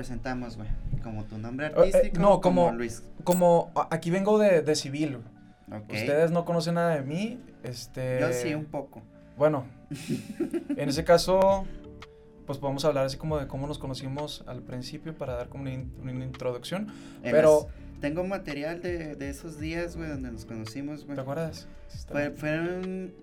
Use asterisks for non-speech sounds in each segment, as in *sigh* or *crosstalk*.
presentamos, güey? ¿Como tu nombre Eh, eh, artístico? no, o como- Luis. Como aquí vengo de, de civil. güey. Ok. Ustedes no conocen nada de mí. Este. Yo sí, un poco. Bueno, *laughs* en ese caso, pues podemos hablar así como de cómo nos conocimos al principio para dar como una, in- una introducción. En Pero, las- Tengo material de, de esos días, güey, donde nos conocimos, güey. ¿te acuerdas? Fue, fueron,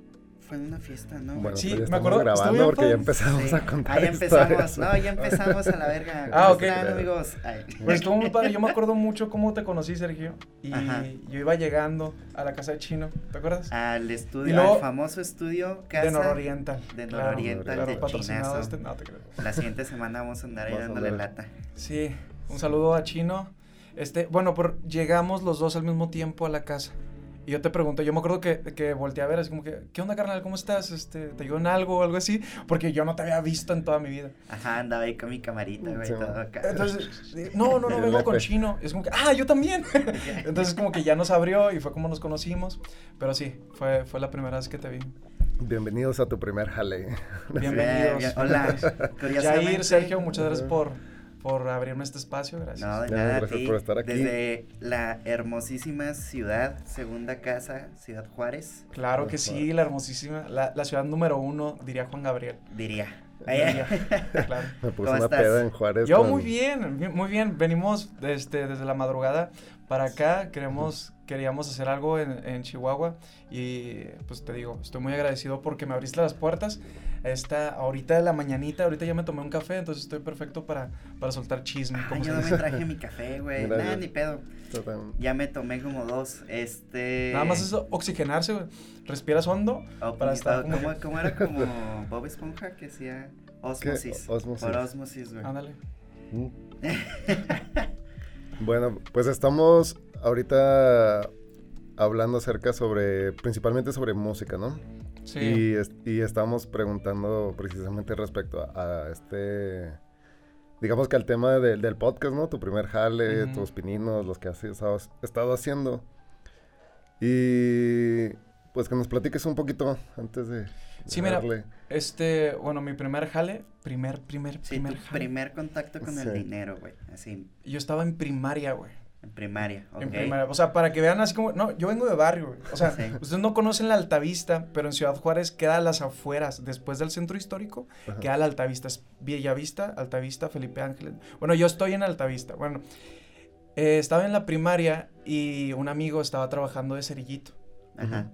fue en una fiesta, ¿no? Bueno, Sí, me acuerdo, estuvo grabando porque ya empezamos Sí. a contar Ahí empezamos, historias. no, ya empezamos a la verga. Ah, ¿Cómo ok. están, amigos? Ay. Pues estuvo muy padre. Yo me acuerdo mucho cómo te conocí, Sergio. Y Ajá. yo iba llegando a la casa de Chino. ¿Te acuerdas? Al estudio, luego- al famoso estudio casa de Nororiental. de Claro, Nororiental claro, de patrocinado Chinazo. este. No, te creo. La siguiente semana vamos a andar ahí dándole lata. Sí, un saludo a Chino. Este, bueno, por, llegamos los dos al mismo tiempo a la casa. Y yo te pregunto, yo me acuerdo que, que volteé a ver, así como que, ¿qué onda, carnal? ¿Cómo estás? Este, ¿Te ayudo en algo o algo así? Porque yo no te había visto en toda mi vida. Ajá, andaba ahí con mi camarita, güey, Sí, todo acá. Entonces, *laughs* no, no, no, vengo con. Chino. Es como que, ah, yo también. *laughs* Entonces, como que ya nos abrió y fue como nos conocimos. Pero sí, fue, fue la primera vez que te vi. Bienvenidos a tu primer jale. Bienvenidos. Bien, bien. Hola, *laughs* curiosamente. Jair, Sergio, muchas gracias por, por abrirme este espacio. Gracias. No, de nada, a gracias ti. por estar aquí. Desde la hermosísima ciudad, segunda casa, Ciudad Juárez, Claro que sí, la hermosísima, la, la ciudad número uno, diría Juan Gabriel. diría. *laughs* Claro. Me puse ¿Cómo una estás? peda en Juárez. Yo con- muy bien, bien, muy bien. Venimos este, desde la madrugada para acá. Queremos, queríamos hacer algo en, en Chihuahua y pues te digo, estoy muy agradecido porque me abriste las puertas. Esta, ahorita de la mañanita, ahorita ya me tomé un café, entonces estoy perfecto para, para soltar chisme. Ay, como yo no me traje mi café, güey. Nada, ni pedo. Total- Ya me tomé como dos. Este. Nada más es oxigenarse, güey. Respiras hondo. o para estar como como, como era como *laughs* Bob Esponja que hacía osmosis. Ósmosis. Por osmosis, güey. Ándale. Mm. *laughs* Bueno, pues estamos ahorita hablando acerca sobre, principalmente sobre música, ¿no? Sí. Y, es- y estamos preguntando precisamente respecto a, a este, digamos que al tema de- del podcast, ¿no? Tu primer jale, tus pininos, los que has estado, estado haciendo. Y pues que nos platiques un poquito antes de... Sí, mira. Este, bueno, mi primer jale, primer, primer, Sí, primer tu jale. primer contacto con Sí. el dinero, güey. Así, Yo estaba en primaria, güey. En primaria, ¿ok? En primaria. O sea, para que vean así como. No, yo vengo de barrio, güey. O sea, Sí. ustedes no conocen la Altavista, pero en Ciudad Juárez queda a las afueras. Después del centro histórico, Ajá. queda la Altavista. Es Bellavista, Altavista, Felipe Ángeles. Bueno, yo estoy en Altavista. Bueno, eh, estaba en la primaria y un amigo estaba trabajando de cerillito. Ajá.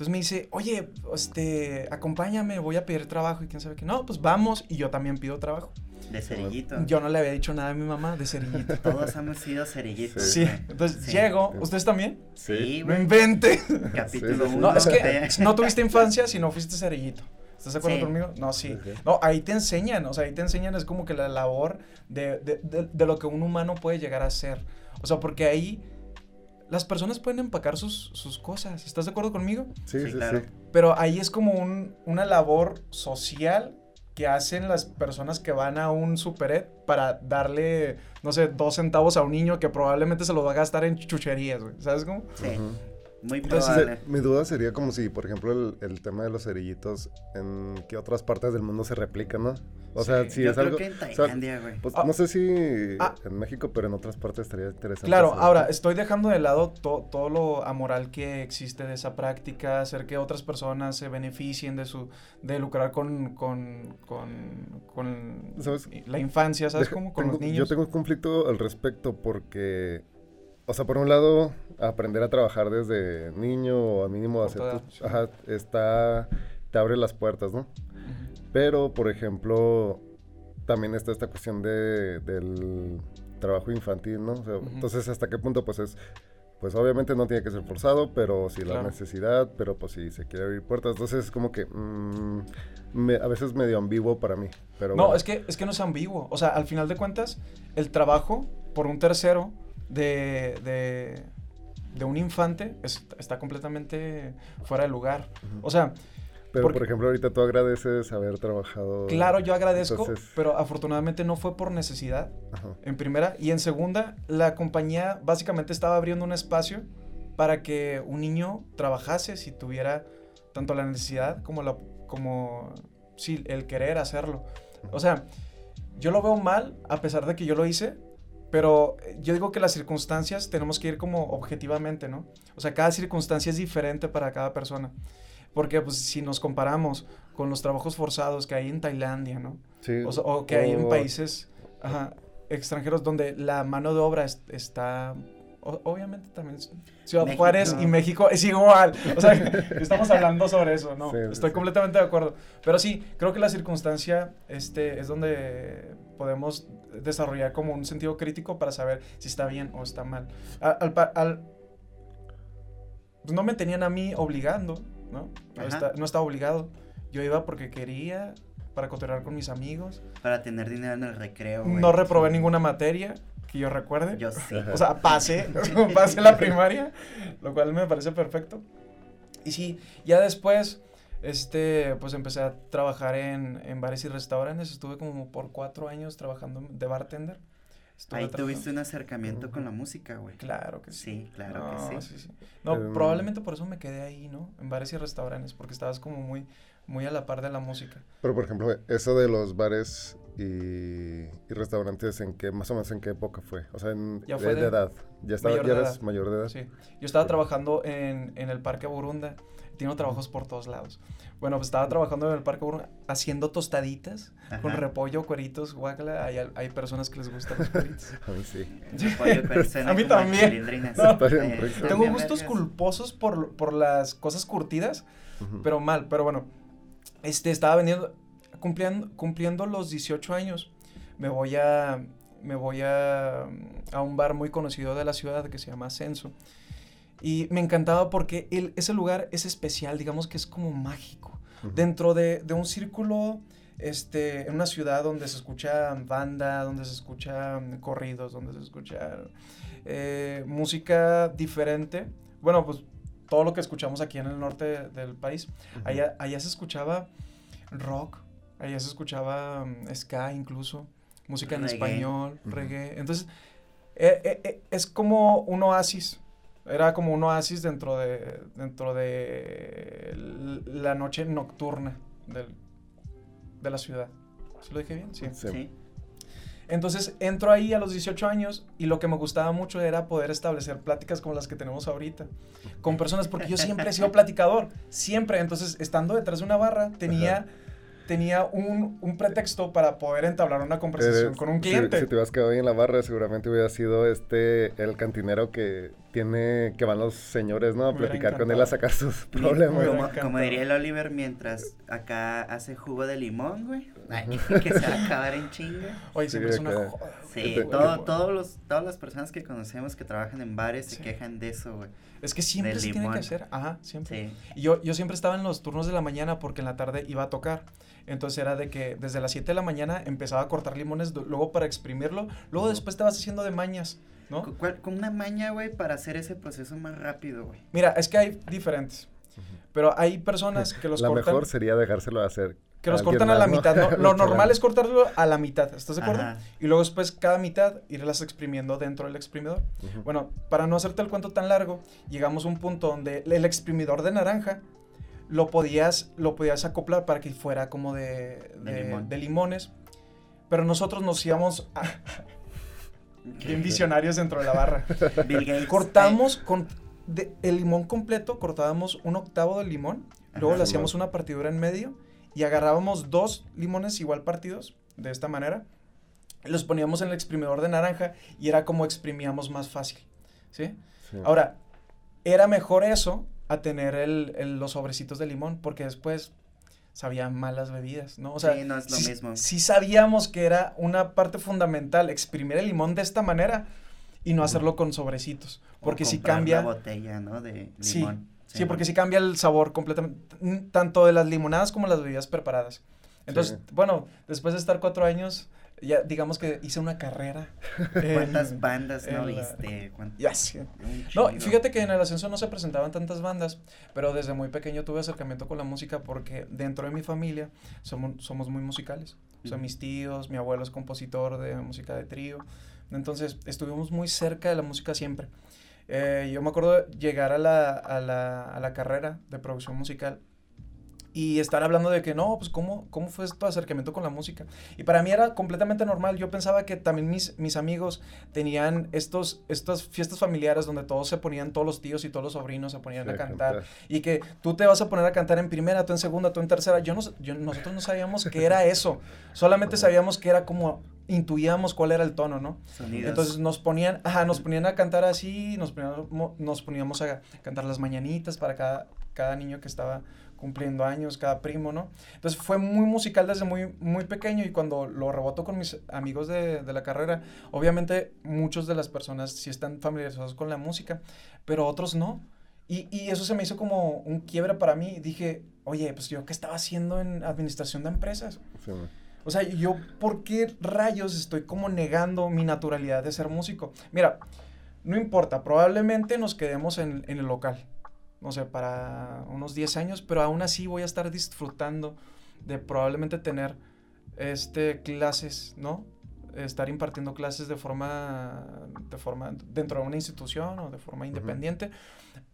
Entonces me dice, oye, este, acompáñame, voy a pedir trabajo y quién sabe qué. No, pues vamos y yo también pido trabajo. De cerillito. Yo no le había dicho nada a mi mamá de cerillito. *laughs* Todos hemos sido cerillitos. Sí, entonces Sí. llego, ¿ustedes también? Sí, No güey. invente. Capítulo Sí, sí, sí. uno. No, es que *laughs* no tuviste *laughs* infancia si no fuiste cerillito. ¿Estás de acuerdo Sí. conmigo? No, sí. No, ahí te enseñan, o sea, ahí te enseñan, es como que la labor de, de, de- de lo que un humano puede llegar a ser. O sea, porque ahí las personas pueden empacar sus, sus cosas. ¿Estás de acuerdo conmigo? Sí, Sí, sí, claro. sí. Pero ahí es como un- una labor social que hacen las personas que van a un superet para darle, no sé, dos centavos a un niño que probablemente se lo va a gastar en chucherías, güey. ¿Sabes cómo? Sí. Muy Entonces, probable. Mi duda sería como si, por ejemplo, el, el tema de los cerillitos, en qué otras partes del mundo se replica, ¿no? O sea, Sí, si Yo es creo algo... que en o sea, Tailandia, güey. pues, Ah. no sé si Ah. en México, pero en otras partes estaría interesante. Claro, saber. ahora estoy dejando de lado to- todo lo amoral que existe de esa práctica, hacer que otras personas se beneficien de su, de lucrar con, con, con, con ¿Sabes? la infancia, ¿sabes Deja- cómo? Con tengo- los niños. Yo tengo un conflicto al respecto porque, o sea, por un lado, aprender a trabajar desde niño o a mínimo hacer tus- ajá, está, te abre las puertas, ¿no? Pero, por ejemplo, también está esta cuestión de, del trabajo infantil, ¿no? O sea, Ujú. Entonces, ¿hasta qué punto? Pues es, pues obviamente no tiene que ser forzado, pero sí la necesidad, pero pues sí se quiere abrir puertas. Entonces, es como que mm, me- a veces medio ambiguo para mí. Pero No, bueno. es que, es que no es ambiguo. O sea, al final de cuentas, el trabajo por un tercero de, de, de un infante es- está completamente fuera de lugar. O sea, Pero, porque- por ejemplo, ahorita tú agradeces haber trabajado. claro, yo agradezco, Entonces- pero afortunadamente no fue por necesidad. Ajá. En primera. Y en segunda, la compañía básicamente estaba abriendo un espacio para que un niño trabajase si tuviera tanto la necesidad como, la, como sí, el querer hacerlo. O sea, yo lo veo mal a pesar de que yo lo hice, pero eh, yo digo que las circunstancias tenemos que ir como objetivamente, ¿no? O sea, cada circunstancia es diferente para cada persona. Porque pues si nos comparamos con los trabajos forzados que hay en Tailandia, ¿no? Sí. O, o que hay en países ajá, extranjeros donde la mano de obra es- está... o- obviamente también Ciudad México. Juárez y México es igual. O sea, *laughs* estamos hablando sobre eso, ¿no? Sí, sí, Estoy sí. completamente de acuerdo. Pero sí, creo que la circunstancia este, es donde podemos desarrollar como un sentido crítico para saber si está bien o está mal. Al, pa- al- pues no me tenían a mí obligando, ¿no? No, está- no estaba obligado. Yo iba porque quería, para cotorrear con mis amigos. Para tener dinero en el recreo, güey. No reprobé ninguna materia que yo recuerde. Yo sí. O sea, pasé, *laughs* *laughs* pasé la primaria, lo cual me parece perfecto. Y sí, ya después, este, pues empecé a trabajar en, en bares y restaurantes. Estuve como por cuatro años trabajando de bartender. Estuve Ahí trabajando- tuviste un acercamiento con la música, güey. Claro que sí. Sí, claro No, que sí. sí. No, Em, probablemente por eso me quedé ahí, ¿no? En bares y restaurantes, porque estabas como muy, muy a la par de la música. Pero, por ejemplo, eso de los bares y, y restaurantes, ¿en qué, más o menos en qué época fue? O sea, en, Ya de, fue de de- edad. ¿Ya, estaba, mayor ya edad. mayor de edad? Sí. Yo estaba trabajando en, en el Parque Burunda. Tengo trabajos por todos lados. Bueno, pues estaba trabajando en el Parque haciendo tostaditas con Ajá. repollo, cueritos, guácala. Hay, hay personas que les gustan los cueritos. *laughs* A mí sí. *laughs* A mí también. No. Eh, Tengo gustos culposos por, por las cosas curtidas, Ujú. pero mal. Pero bueno, este, estaba vendiendo, cumpliendo, cumpliendo los 18 años. Me voy a, me voy a, a un bar muy conocido de la ciudad que se llama Ascenso. Y me encantaba porque el, ese lugar es especial, digamos que es como mágico. Dentro de, de un círculo, este, en una ciudad donde se escucha banda, donde se escucha mm, corridos, donde se escucha eh, música diferente. Bueno, pues todo lo que escuchamos aquí en el norte del país. Allá, allá se escuchaba rock, allá se escuchaba mm, ska incluso, música en Reggae. español, reggae. Entonces, eh, eh, eh, es como un oasis. Era como un oasis dentro de, dentro de la noche nocturna del- de la ciudad. ¿Sí lo dije bien? Sí. Sí. Sí. Entonces entro ahí a los 18 años y lo que me gustaba mucho era poder establecer pláticas como las que tenemos ahorita con personas, porque yo siempre he sido platicador, siempre. Entonces, estando detrás de una barra, tenía, Ajá. Tenía un, un pretexto para poder entablar una conversación Eres- con un cliente. Si, te hubieras quedado ahí en la barra, seguramente hubiera sido este, el cantinero que tiene, que van los señores, ¿no? A platicar con él a sacar sus problemas. como diría el Oliver mientras acá hace jugo de limón, güey. Ay, *laughs* que se va a acabar en chinga. Oye, Sí, siempre es una joda. Sí, Te- todo- te- todos los, todas las personas que conocemos que trabajan en bares se Sí. quejan de eso, güey. Es que siempre se tiene que hacer. Ajá, siempre. Sí. Y yo, yo siempre estaba en los turnos de la mañana porque en la tarde iba a tocar. Entonces era de que desde las 7 de la mañana empezaba a cortar limones, do- luego para exprimirlo, luego después te vas haciendo de mañas, ¿no? Con una maña, güey, para hacer ese proceso más rápido, güey. Mira, es que hay diferentes. Pero hay personas que los La cortan, mejor sería dejárselo hacer. que los cortan a la mitad. ¿no? *laughs* Lo normal es cortarlo a la mitad, ¿estás de acuerdo? Ajá. Y luego después cada mitad irlas exprimiendo dentro del exprimidor. Bueno, para no hacerte el cuento tan largo, llegamos a un punto donde el exprimidor de naranja lo podías, lo podías acoplar para que fuera como de, De de- limón. de limones. Pero nosotros nos íbamos a- *laughs* bien visionarios dentro de la barra. Bill Gates. Cortamos con de- el limón completo, cortábamos un octavo del limón, luego le hacíamos una partidura en medio y agarrábamos dos limones igual partidos, de esta manera, y los poníamos en el exprimidor de naranja y era como exprimíamos más fácil, ¿sí? Sí. Ahora, era mejor eso a tener el- el- los sobrecitos de limón, porque después sabían malas bebidas, ¿no? O sea, Sí, no es lo sí- mismo. sí sabíamos que era una parte fundamental exprimir el limón de esta manera y no hacerlo con sobrecitos, O porque si comprar cambia... La botella, ¿no? De Sí, limón. Sí, porque si cambia el sabor completamente, tanto de las limonadas como las bebidas preparadas. Entonces, Sí. bueno, después de estar cuatro años, ya digamos que hice una carrera. *laughs* ¿Cuántas en- bandas no en viste? ¿Cuán- Ya sé. un No, fíjate que en el ascenso no se presentaban tantas bandas, pero desde muy pequeño tuve acercamiento con la música porque dentro de mi familia somos, somos muy musicales. O sea, mis tíos, mi abuelo es compositor de música de trío. Entonces, estuvimos muy cerca de la música siempre. Eh, yo me acuerdo llegar a la, a, la, a la carrera de producción musical y estar hablando de que no, pues cómo, cómo fue tu acercamiento con la música. Y para mí era completamente normal. Yo pensaba que también mis, mis amigos tenían estos, estas fiestas familiares donde todos se ponían, todos los tíos y todos los sobrinos se ponían a cantar. Y que tú te vas a poner a cantar en primera, tú en segunda, tú en tercera. Yo no, yo, nosotros no sabíamos qué era eso. Solamente sabíamos que era como intuíamos cuál era el tono, ¿no? Entonces nos ponían, ajá, nos ponían a cantar así, nos poníamos, nos poníamos a cantar las mañanitas para cada, cada niño que estaba cumpliendo años, cada primo, ¿no? Entonces fue muy musical desde muy, muy pequeño y cuando lo reboto con mis amigos de, de la carrera, obviamente muchos de las personas sí están familiarizados con la música, pero otros no. Y, y, eso se me hizo como un quiebre para mí. Dije, oye, pues yo qué estaba haciendo en administración de empresas. O sea, yo, ¿por qué rayos estoy como negando mi naturalidad de ser músico? Mira, no importa, probablemente nos quedemos en, en el local no sé, para unos 10 años, pero aún así voy a estar disfrutando de probablemente tener este clases, ¿no? Estar impartiendo clases de forma, de forma dentro de una institución o de forma independiente,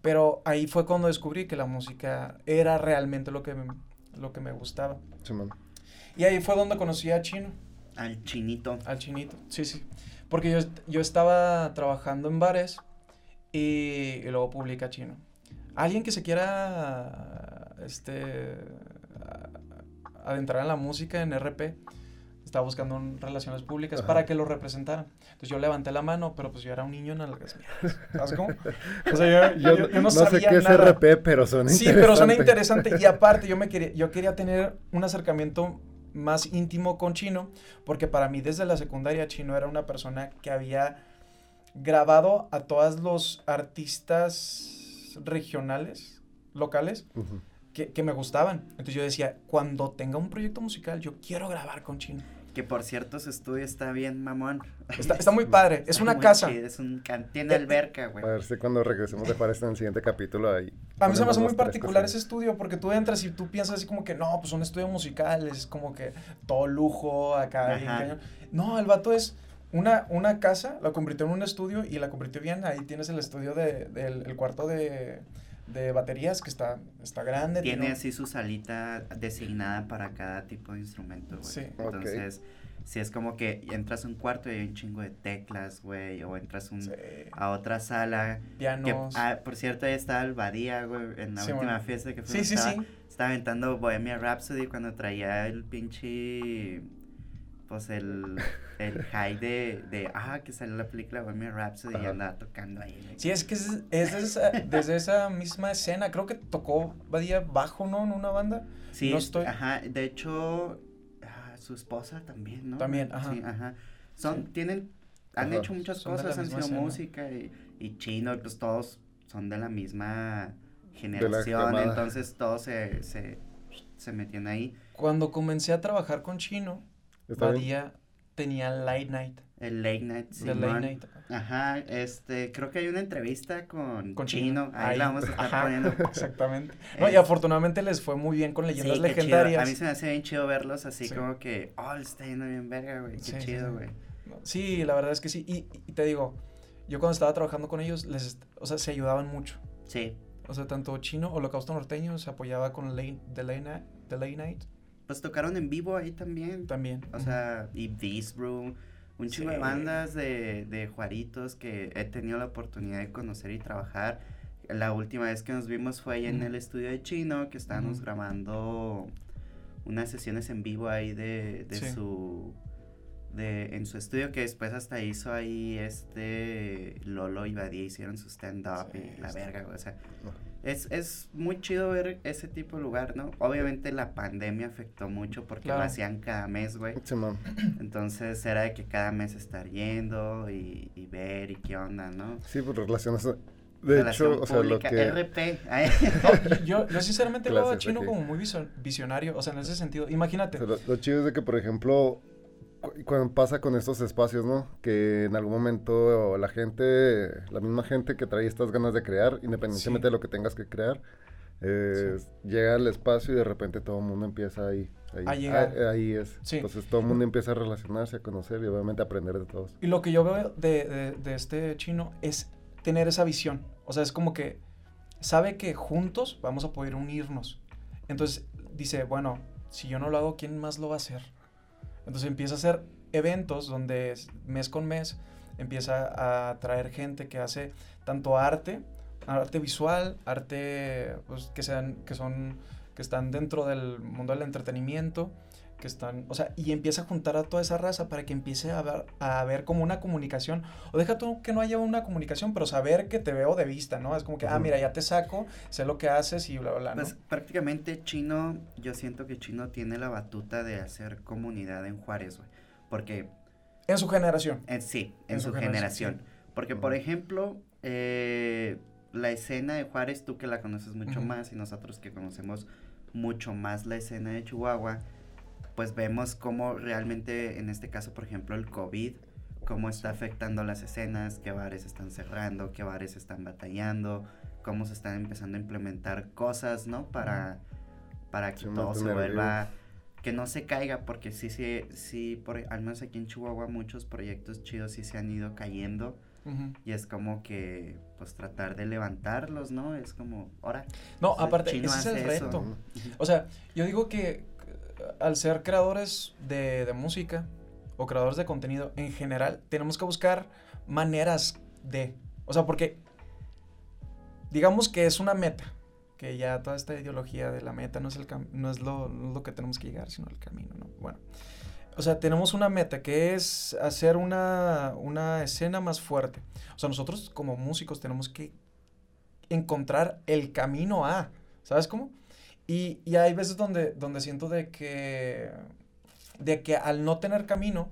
pero ahí fue cuando descubrí que la música era realmente lo que me, lo que me gustaba. Sí, y ahí fue donde conocí a Chino. Al Chinito. Al Chinito, sí, sí. Porque yo, yo estaba trabajando en bares y, y luego publica Chino alguien que se quiera este, adentrar en la música en RP, estaba buscando relaciones públicas para que lo representaran. Entonces yo levanté la mano, pero pues yo era un niño en algas ¿Sabes cómo? *laughs* O sea, yo, yo, no, sabía sé qué es RP, pero son Sí, pero suena interesante. Y *laughs* aparte, yo, me quería, yo quería tener un acercamiento más íntimo con Chino, porque para mí desde la secundaria Chino era una persona que había grabado a todos los artistas regionales, locales, que, que, me gustaban. Entonces yo decía, cuando tenga un proyecto musical, yo quiero grabar con Chino. Que por cierto, su estudio está bien mamón. Está, está muy *laughs* padre, es una casa. es un tiene eh, alberca, güey. A ver si cuando regresemos de Paris en el siguiente capítulo ahí. A mí se me hace muy particular ese estudio porque tú entras y tú piensas así como que no, pues un estudio musical es como que todo lujo acá. No, el vato es una, una casa, la convirtió en un estudio y la convirtió bien. Ahí tienes el estudio de, del el cuarto de, de, baterías que está, está grande. Tiene así su salita designada para cada tipo de instrumento, güey. Sí. Entonces, si es como que entras a un cuarto y hay un chingo de teclas, güey, o entras un, a otra sala. Pianos. ah, por cierto, ahí estaba el Badía, güey, en la última fiesta que fuimos. Sí, sí, sí. Estaba aventando Bohemia Rhapsody cuando traía el pinche pues el, el high de, de, ah, que salió la película Bohemian Rhapsody y andaba tocando ahí. Sí, es que es, desde esa misma escena, creo que tocó Badía bajo, ¿no? En una banda. Sí, no estoy... ajá, de hecho, ah, su esposa también, ¿no? También, ajá. Sí, ajá. Son, tienen, han hecho muchas cosas, han sido música y, y chino, pues todos son de la misma generación, entonces todos se, se, se metían ahí. Cuando comencé a trabajar con chino, Badía tenía Late Night. El Late Night, sí. El Late Night. Ajá, este, creo que hay una entrevista con, con Chino. Ahí, la vamos a estar poniendo. *laughs* Exactamente. No, y afortunadamente les fue muy bien con leyendas legendarias. A mí se me hace bien chido verlos así como que, oh, le está yendo bien verga, güey. Qué chido, güey. Sí, la verdad es que sí. Y, te digo, yo cuando estaba trabajando con ellos, les, o sea, se ayudaban mucho. Sí. O sea, tanto Chino, Holocausto Norteño, se apoyaba con Late, The Late Night pues tocaron en vivo ahí también. También. O sea, y This Room, un chingo de bandas de, de Juaritos que he tenido la oportunidad de conocer y trabajar. La última vez que nos vimos fue ahí en el estudio de Chino, que estábamos grabando unas sesiones en vivo ahí de, de su de, en su estudio que después hasta hizo ahí este Lolo y Badía hicieron su stand up y la verga, o sea, es, es muy chido ver ese tipo de lugar, ¿no? Obviamente la pandemia afectó mucho porque lo hacían cada mes, güey. Entonces era de que cada mes estar yendo y, y ver y qué onda, ¿no? Sí, pues relaciones... De hecho, o sea, lo que... RP. yo, yo sinceramente veo a Chino como muy visionario, o sea, en ese sentido. Imagínate. lo chido es de que, por ejemplo, cuando pasa con estos espacios, ¿no? Que en algún momento la gente, la misma gente que trae estas ganas de crear, independientemente de lo que tengas que crear, eh, llega al espacio y de repente todo el mundo empieza ahí. Ahí, ahí es. Entonces todo el mundo empieza a relacionarse, a conocer y obviamente a aprender de todos. Y lo que yo veo de, de, de este chino es tener esa visión. O sea, es como que sabe que juntos vamos a poder unirnos. Entonces, dice, bueno, si yo no lo hago, ¿quién más lo va a hacer? Entonces empieza a hacer eventos donde mes con mes empieza a traer gente que hace tanto arte, arte visual, arte pues, que, sean, que, son, que están dentro del mundo del entretenimiento, que están, o sea, y empieza a juntar a toda esa raza para que empiece a ver, a como una comunicación, o deja tú que no haya una comunicación, pero saber que te veo de vista, ¿no? Es como que, ah, mira, ya te saco, sé lo que haces y bla, bla, bla. ¿no? Pues prácticamente Chino, yo siento que Chino tiene la batuta de hacer comunidad en Juárez, güey, porque... En su generación. Eh, sí, en, su, generación. Porque, por ejemplo, eh, la escena de Juárez, tú que la conoces mucho más y nosotros que conocemos mucho más la escena de Chihuahua, pues vemos cómo realmente, en este caso, por ejemplo, el COVID, cómo está afectando las escenas, qué bares están cerrando, qué bares están batallando, cómo se están empezando a implementar cosas, ¿no? Para, para que todo se vuelva, que no se caiga, porque sí, sí, sí, por, al menos aquí en Chihuahua muchos proyectos chidos sí se han ido cayendo y es como que, pues tratar de levantarlos, ¿no? Es como, ahora. No, aparte, ese es el reto. O sea, yo digo que al ser creadores de, música o creadores de contenido en general, tenemos que buscar maneras de. O sea, porque digamos que es una meta, que ya toda esta ideología de la meta no es, el no es lo, lo, que tenemos que llegar, sino el camino, ¿no? Bueno, o sea, tenemos una meta que es hacer una, una escena más fuerte. O sea, nosotros como músicos tenemos que encontrar el camino a, ¿sabes cómo? Y, y, hay veces donde, donde siento de que, de que al no tener camino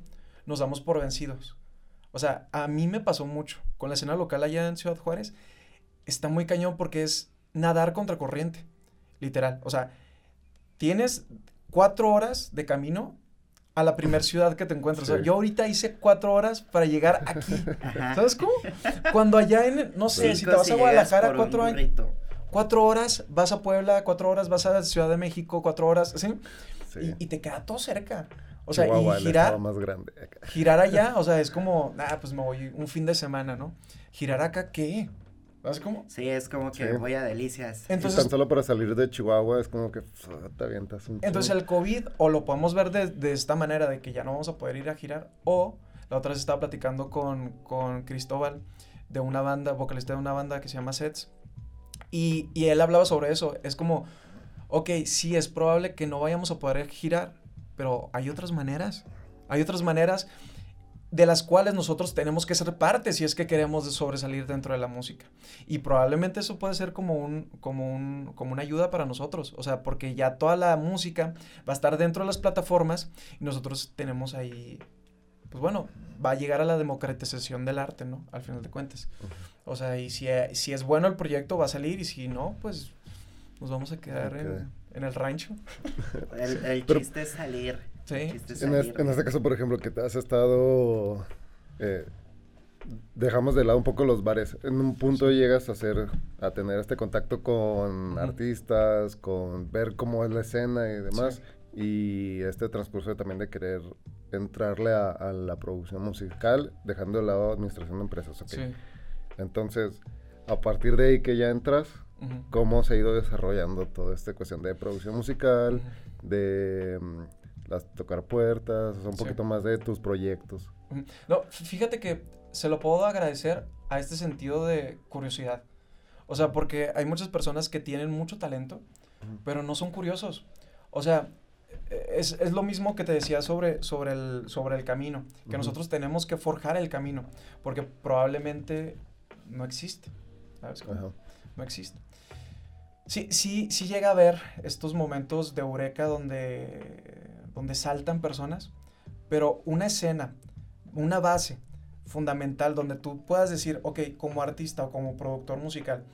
nos damos por vencidos. O sea, a mí me pasó mucho con la escena local allá en Ciudad Juárez. Está muy cañón porque es nadar contra corriente, literal. O sea, tienes cuatro horas de camino a la primera ciudad que te encuentras. O sea, yo ahorita hice cuatro horas para llegar aquí. *laughs* ¿Sabes cómo? Cuando allá en, no sé, si te vas a Guadalajara cuatro años. Cuatro horas vas a Puebla, cuatro horas vas a Ciudad de México, cuatro horas, ¿sí? Y, te queda todo cerca. O sea, y girar. Más grande Girar allá, *laughs* o sea, es como, ah, pues me voy un fin de semana, ¿no? Girar acá, ¿qué? ¿Sabes cómo? Sí, es como que voy a delicias. Entonces, tan solo para salir de Chihuahua es como que te avientas un Entonces el COVID, o lo podemos ver de, esta manera, de que ya no vamos a poder ir a girar, o la otra vez estaba platicando con, con Cristóbal de una banda, vocalista de una banda que se llama Sets, y, y él hablaba sobre eso. Es como, ok, sí es probable que no vayamos a poder girar, pero hay otras maneras. Hay otras maneras de las cuales nosotros tenemos que ser parte si es que queremos sobresalir dentro de la música. Y probablemente eso puede ser como, un, como, un, como una ayuda para nosotros, o sea, porque ya toda la música va a estar dentro de las plataformas y nosotros tenemos ahí, pues bueno, va a llegar a la democratización del arte, ¿no? Al final de cuentas. O sea, y si, si es bueno el proyecto va a salir y si no, pues nos vamos a quedar en, en, el rancho. *laughs* El, el chiste es salir. Sí. En, este caso, por ejemplo, que te has estado... Eh, dejamos de lado un poco los bares. En un punto llegas a hacer, a tener este contacto con artistas, con ver cómo es la escena y demás. Y este transcurso también de querer entrarle a, la producción musical, dejando de lado administración de empresas. Okay. Entonces, a partir de ahí que ya entras, ¿cómo se ha ido desarrollando toda esta cuestión de producción musical, de mm, las tocar puertas, o sea, un poquito más de tus proyectos. No, fíjate que se lo puedo agradecer a este sentido de curiosidad. O sea, porque hay muchas personas que tienen mucho talento, pero no son curiosos. O sea, es, es, lo mismo que te decía sobre, sobre, el, sobre el camino, que nosotros tenemos que forjar el camino, porque probablemente no existe. ¿Sabes? No existe. Sí, sí, sí llega a haber estos momentos de eureka donde donde saltan personas, pero una escena, una base fundamental donde tú puedas decir, ok, como artista o como productor musical,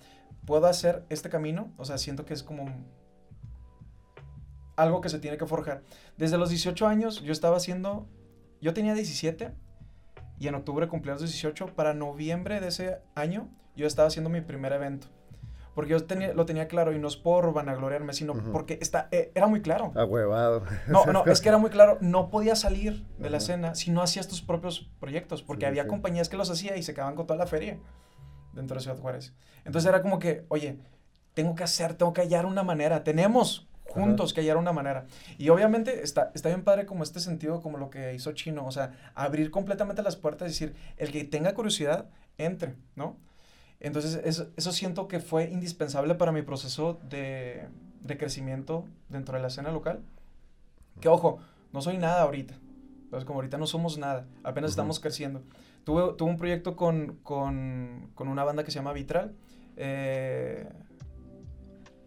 puedo hacer este camino, o sea, siento que es como algo que se tiene que forjar. Desde los 18 años yo estaba haciendo, yo tenía 17 y en octubre cumplí los 18, para noviembre de ese año yo estaba haciendo mi primer evento. Porque yo tenía, lo tenía claro y no es por vanagloriarme, sino porque está, eh, era muy claro. Ahuevado. No, no, es que era muy claro. No podía salir de la escena si no hacías tus propios proyectos, porque había compañías que los hacía y se quedaban con toda la feria dentro de Ciudad Juárez. Entonces era como que, oye, tengo que hacer, tengo que hallar una manera. Tenemos juntos, que hallar una manera. Y obviamente está, está bien padre como este sentido, como lo que hizo Chino, o sea, abrir completamente las puertas y decir, el que tenga curiosidad, entre, ¿no? Entonces, eso, eso siento que fue indispensable para mi proceso de, de crecimiento dentro de la escena local. Que ojo, no soy nada ahorita. Entonces, como ahorita no somos nada, apenas estamos creciendo. Tuve, tuve un proyecto con, con, con, una banda que se llama Vitral. Eh,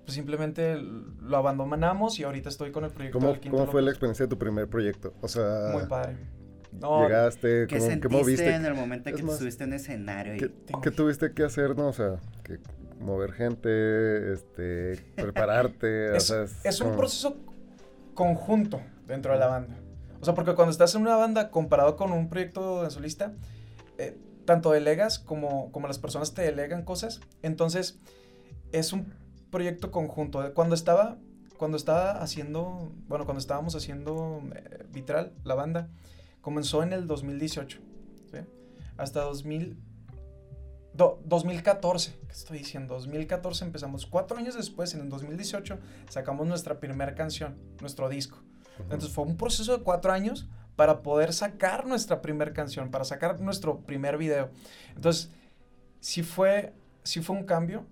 pues simplemente lo abandonamos y ahorita estoy con el proyecto ¿Cómo, ¿cómo fue la experiencia de tu primer proyecto? O sea... Muy padre. llegaste, ¿qué sentiste moviste? en el momento que más, subiste en escenario? ¿qué, ¿Qué, tuviste que hacer, no? O sea, que mover gente, este, prepararte. *laughs* es, o sea, es, es un proceso conjunto dentro de la banda. O sea, porque cuando estás en una banda comparado con un proyecto de solista, eh, tanto delegas como, como las personas te delegan cosas. Entonces, es un proyecto conjunto. Cuando estaba, cuando estaba haciendo, bueno, cuando estábamos haciendo eh, Vitral, la banda, comenzó en el 2018, ¿sí? Hasta 2000, do, 2014, ¿qué estoy diciendo? 2014 empezamos. Cuatro años después, en el 2018, sacamos nuestra primera canción, nuestro disco. Entonces fue un proceso de cuatro años para poder sacar nuestra primera canción, para sacar nuestro primer video. Entonces, sí fue, sí fue un cambio,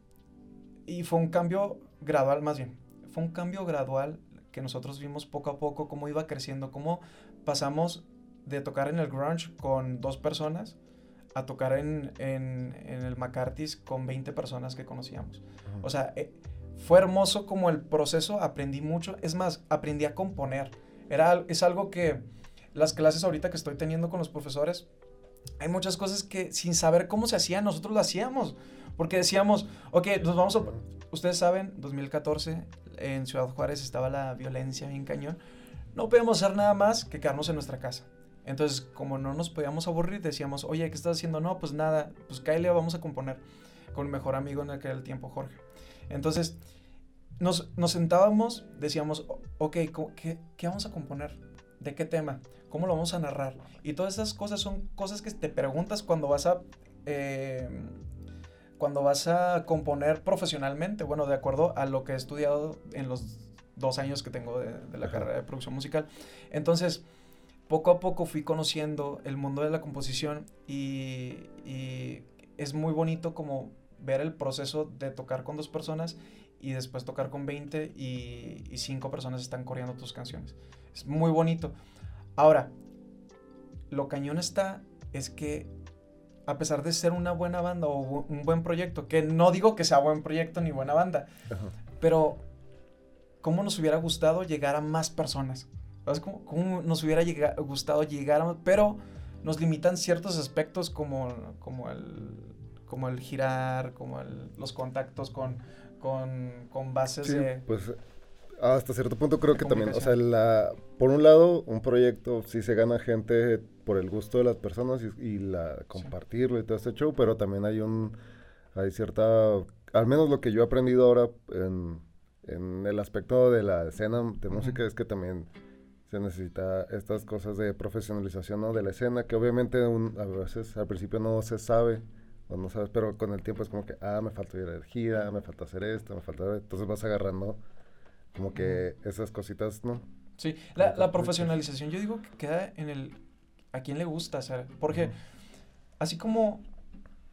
y fue un cambio gradual, más bien, fue un cambio gradual que nosotros vimos poco a poco cómo iba creciendo, cómo pasamos de tocar en el grunge con dos personas a tocar en, en, en el McCarthy's con 20 personas que conocíamos. O sea, eh, fue hermoso como el proceso, aprendí mucho, es más, aprendí a componer. Era, es algo que las clases ahorita que estoy teniendo con los profesores, hay muchas cosas que sin saber cómo se hacían, nosotros lo hacíamos. Porque decíamos, ok, nos vamos a... Ustedes saben, 2014 en Ciudad Juárez estaba la violencia bien cañón. No podíamos hacer nada más que quedarnos en nuestra casa. Entonces, como no nos podíamos aburrir, decíamos, oye, ¿qué estás haciendo? No, pues nada, pues Kyle vamos a componer con mi mejor amigo en aquel tiempo, Jorge. Entonces, nos, nos sentábamos, decíamos, ok, ¿qué, ¿qué vamos a componer? ¿De qué tema? ¿Cómo lo vamos a narrar? Y todas esas cosas son cosas que te preguntas cuando vas a eh, cuando vas a componer profesionalmente, bueno, de acuerdo a lo que he estudiado en los dos años que tengo de, la carrera de producción musical. Entonces, poco a poco fui conociendo el mundo de la composición y, es muy bonito como ver el proceso de tocar con dos personas y después tocar con 20 y, y cinco personas están coreando tus canciones. Es muy bonito. Ahora, lo cañón está es que a pesar de ser una buena banda o un buen proyecto, que no digo que sea buen proyecto ni buena banda, pero ¿cómo nos hubiera gustado llegar a más personas? ¿Sabes cómo, cómo nos hubiera gustado llegar a... Pero nos limitan ciertos aspectos como, como, el, como el girar, como el, los contactos con, con, con bases sí, de... Pues hasta cierto punto creo que también, o sea, la, por un lado, un proyecto sí se gana gente por el gusto de las personas y, la compartirlo y todo este show, pero también hay un, hay cierta, al menos lo que yo he aprendido ahora en, en el aspecto de la escena de música es que también se necesita estas cosas de profesionalización ¿no? de la escena, que obviamente un, a veces al principio no se sabe, o no sabes, pero con el tiempo es como que, ah, me falta ir a la gira, me falta hacer esto, me falta, entonces vas agarrando como que esas cositas, ¿no? Sí, la, la profesionalización yo digo que queda en el a quién le gusta hacer, porque así como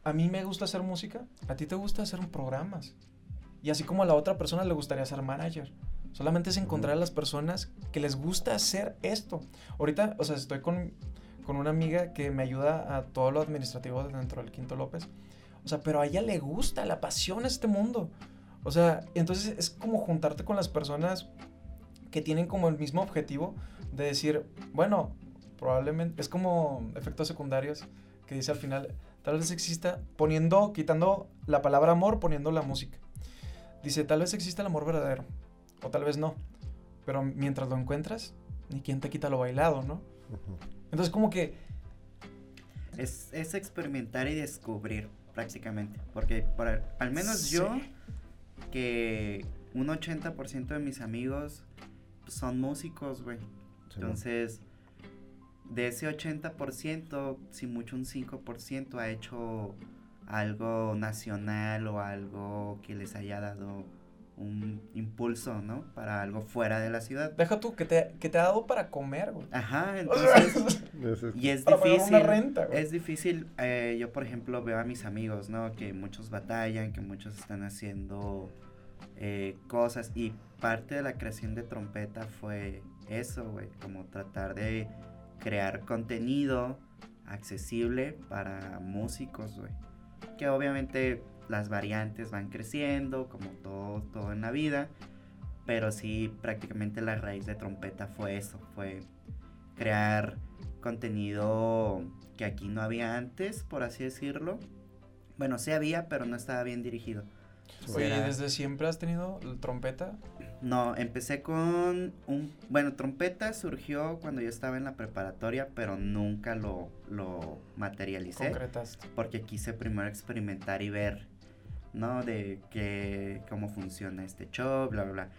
a mí me gusta hacer música, a ti te gusta hacer programas. Y así como a la otra persona le gustaría ser manager. Solamente es encontrar a las personas que les gusta hacer esto. Ahorita, o sea, estoy con, con una amiga que me ayuda a todo lo administrativo dentro del Quinto López. O sea, pero a ella le gusta, le apasiona este mundo. O sea, entonces es como juntarte con las personas que tienen como el mismo objetivo de decir, bueno, probablemente es como efectos secundarios que dice al final, tal vez exista poniendo, quitando la palabra amor, poniendo la música. Dice, tal vez exista el amor verdadero, o tal vez no, pero mientras lo encuentras, ni quien te quita lo bailado, ¿no? Entonces como que... Es, es, experimentar y descubrir prácticamente, porque para, al menos yo que un 80% de mis amigos son músicos, güey. Entonces, de ese 80%, si mucho un 5% ha hecho algo nacional o algo que les haya dado un impulso, ¿no? Para algo fuera de la ciudad. Deja tú, que te, que te ha dado para comer, güey. Ajá, *laughs* entonces... Y es Para pagar difícil. una renta, güey. es difícil, eh, yo por ejemplo veo a mis amigos, ¿no? Que muchos batallan, que muchos están haciendo eh, cosas y parte de la creación de trompeta fue eso, güey, como tratar de crear contenido accesible para músicos, güey. Que obviamente las variantes van creciendo, como todo, todo en la vida, pero sí prácticamente la raíz de trompeta fue eso, fue crear contenido que aquí no había antes, por así decirlo. Bueno, sí había, pero no estaba bien dirigido. Oye, Era- ¿desde siempre has tenido trompeta? No, empecé con un... Bueno, trompeta surgió cuando yo estaba en la preparatoria, pero nunca lo, lo materialicé. Concretaste. Porque quise primero experimentar y ver, ¿no? De que, cómo funciona este show, bla, bla, bla.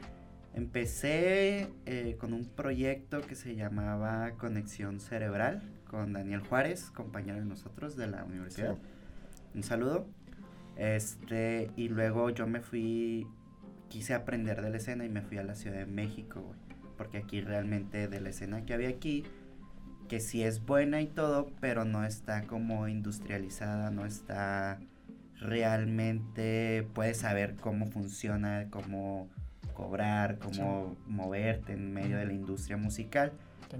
Empecé eh, con un proyecto que se llamaba Conexión Cerebral con Daniel Juárez, compañero de nosotros de la universidad. Un saludo. Este, y luego yo me fui, quise aprender de la escena y me fui a la Ciudad de México, güey. Porque aquí realmente de la escena que había aquí, que sí es buena y todo, pero no está como industrializada, no está realmente, puedes saber cómo funciona, cómo cobrar, cómo moverte en medio de la industria musical,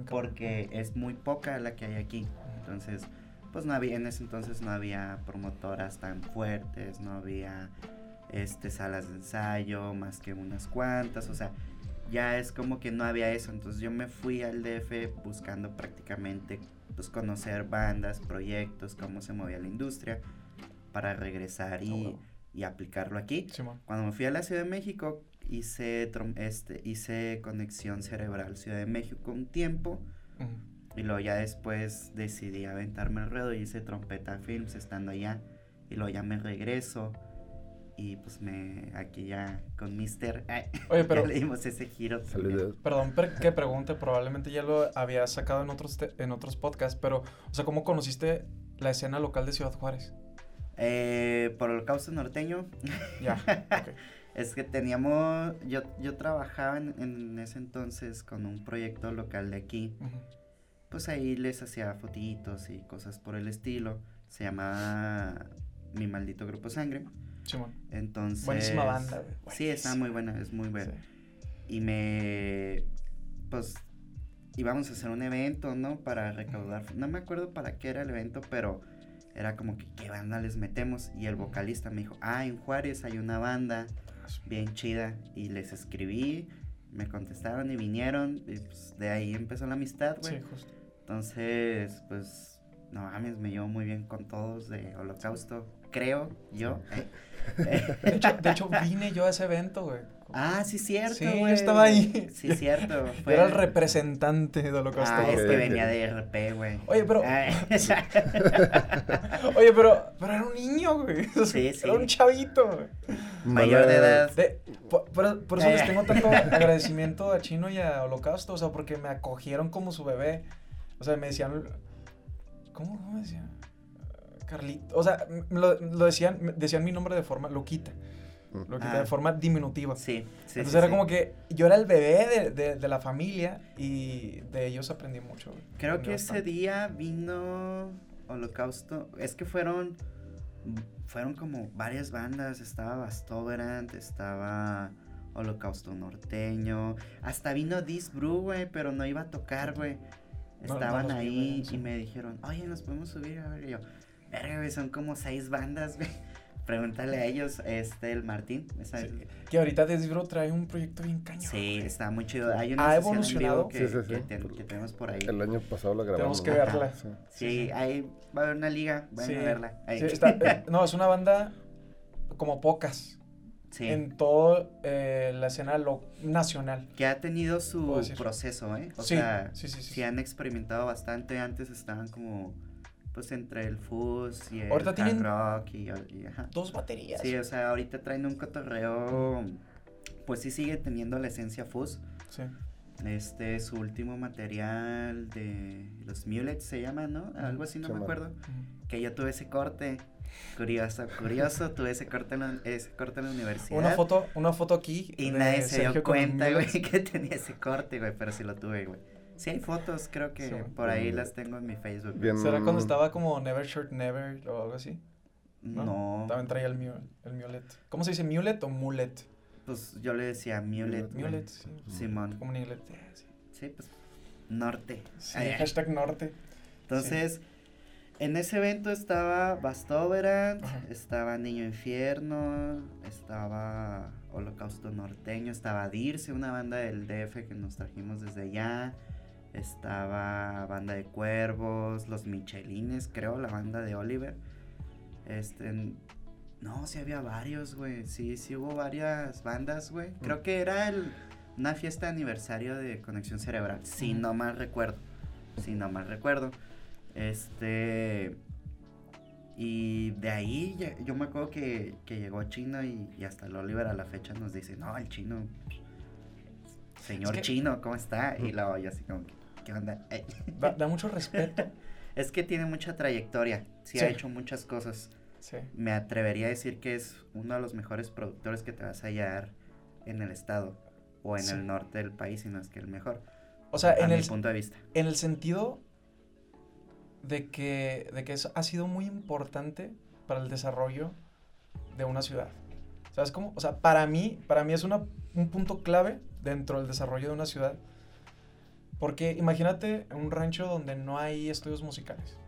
porque es muy poca la que hay aquí. Entonces, pues no había, en ese entonces no había promotoras tan fuertes, no había este salas de ensayo, más que unas cuantas, o sea, ya es como que no había eso, entonces yo me fui al DF buscando prácticamente pues conocer bandas, proyectos, cómo se movía la industria para regresar y, huevo. y aplicarlo aquí. Simón. Cuando me fui a la Ciudad de México, hice, este, hice conexión cerebral Ciudad de México un tiempo. Ujú. Y luego ya después decidí aventarme el ruedo y hice Trompeta Films estando allá. Y luego ya me regreso. Y pues me aquí ya con Mister. ay, *laughs* Oye, ya pero, le dimos ese giro. Saludos. perdón per- que pregunte, probablemente ya lo había sacado en otros, te- en otros podcasts, pero, o sea, ¿cómo conociste la escena local de Ciudad Juárez? Eh, por Holocausto Norteño. Ya. *laughs* Es que teníamos. Yo, yo trabajaba en, en ese entonces con un proyecto local de aquí. Pues ahí les hacía fotitos y cosas por el estilo. Se llamaba Mi Maldito Grupo Sangre. Simón. Entonces. Buenísima banda, güey. Sí, está muy buena, es muy buena. Y me. Pues. Íbamos a hacer un evento, ¿no? Para recaudar. No me acuerdo para qué era el evento, pero. Era como que, ¿qué banda les metemos? Y el vocalista me dijo, ah, en Juárez hay una banda bien chida. Y les escribí, me contestaron y vinieron. Y pues de ahí empezó la amistad, Sí, güey. justo. Entonces, pues, no mames, me llevo muy bien con todos de Holocausto, creo yo. *laughs* De hecho, de hecho, vine yo a ese evento, güey. Ah, sí, cierto, Sí, güey. estaba ahí. Sí, cierto. *laughs* Fue... era el representante de Holocausto. Ah, es que venía de RP, güey. Oye, pero- Ay, *laughs* *laughs* Oye, pero, pero era un niño, güey. Sí, sí. Era un chavito, güey. Mayor de edad. De- por, por- por eso les tengo tanto agradecimiento a Chino y a Holocausto, o sea, porque me acogieron como su bebé. O sea, me decían. ¿Cómo, cómo me decían? Carlito. O sea, lo, lo decían, decían mi nombre de forma loquita. Mm. Loquita, Ah. de forma diminutiva. Sí, sí. Entonces sí, era sí. como que yo era el bebé de, de- de la familia y de ellos aprendí mucho. Creo Aprendí que ese día vino Holocausto. Es que fueron. Fueron como varias bandas. Estaba Bastoverant, estaba Holocausto Norteño. Hasta vino This Brew, güey, pero no iba a tocar, güey. No- no Estaban vi, ahí y me dijeron, oye, nos podemos subir a ver. Y yo, verga, güey, son como seis bandas, güey. Pregúntale a ellos, este, el Martín. Que ahorita Desbro trae un proyecto bien cañón. Sí, güey. está muy chido. Hay una Ha en evolucionado. vivo que, Sí, sí, sí. que ten- que tenemos por ahí. El año pasado la grabamos. Tenemos que verla. Sí. Sí, ahí va a haber una liga, vayan Sí, a verla. Ahí. sí, está- eh, no, es una banda como pocas Sí, en toda la escena lo, nacional. que ha tenido su proceso, ¿eh? O Sí, sea, sí, sí, sí, sí, sí. han experimentado bastante. Antes estaban como, pues, entre el fuzz y el Ahorita tienen rock y, y- ajá. Dos baterías. Sí, o sea, ahorita traen un cotorreo, pues sí sigue teniendo la esencia fuzz, Sí. Este, su último material de los Mulets se llama, ¿no? Algo así, no Se me llama. acuerdo. Que yo tuve ese corte. Curioso, curioso, *laughs* tuve ese corte en la, ese corte en la universidad. Una foto, una foto aquí. Y nadie se dio Sergio cuenta, güey, *laughs* que tenía ese corte, güey, pero sí lo tuve, güey. Sí hay fotos, creo que Sí. por ahí Mm. las tengo en mi Facebook. Bien. ¿Será cuando estaba como Never Short Never o algo así? No, También traía el, mule, el mulet. ¿Cómo se dice? ¿Mulet o mulet? pues yo le decía Mulet. Mulet, sí. Simón. Como en inglés. eh, Sí, Sí, pues, norte. Sí, Ay, hashtag norte. Entonces, en ese evento estaba Bastoverant, Ajá. estaba Niño Infierno, estaba Holocausto Norteño, estaba Dirce, una banda del DF que nos trajimos desde allá. Estaba Banda de Cuervos, Los Michelines, creo, la banda de Oliver. Este, no, sí había varios, güey. Sí, sí hubo varias bandas, güey. Creo Mm. que era el, una fiesta de aniversario de Conexión Cerebral, si no mal recuerdo. Si no mal recuerdo. Este. Y de ahí yo me acuerdo que, que llegó Chino y, y hasta el Oliver a la fecha nos dice, no, el chino. Señor que- Chino, ¿cómo está? Y luego yo así como, que, ¿qué onda? Da, da *laughs* mucho respeto. Es que tiene mucha trayectoria, sí, Sí. ha hecho muchas cosas. Sí. Me atrevería a decir que es uno de los mejores productores que te vas a hallar en el estado o en Sí. el norte del país, si no es que el mejor. O sea, a en mi el, punto de vista. en el sentido de que, de que eso ha sido muy importante para el desarrollo de una ciudad. ¿Sabes cómo? O sea, para mí, para mí es una, un punto clave dentro del desarrollo de una ciudad. Porque imagínate un rancho donde no hay estudios musicales.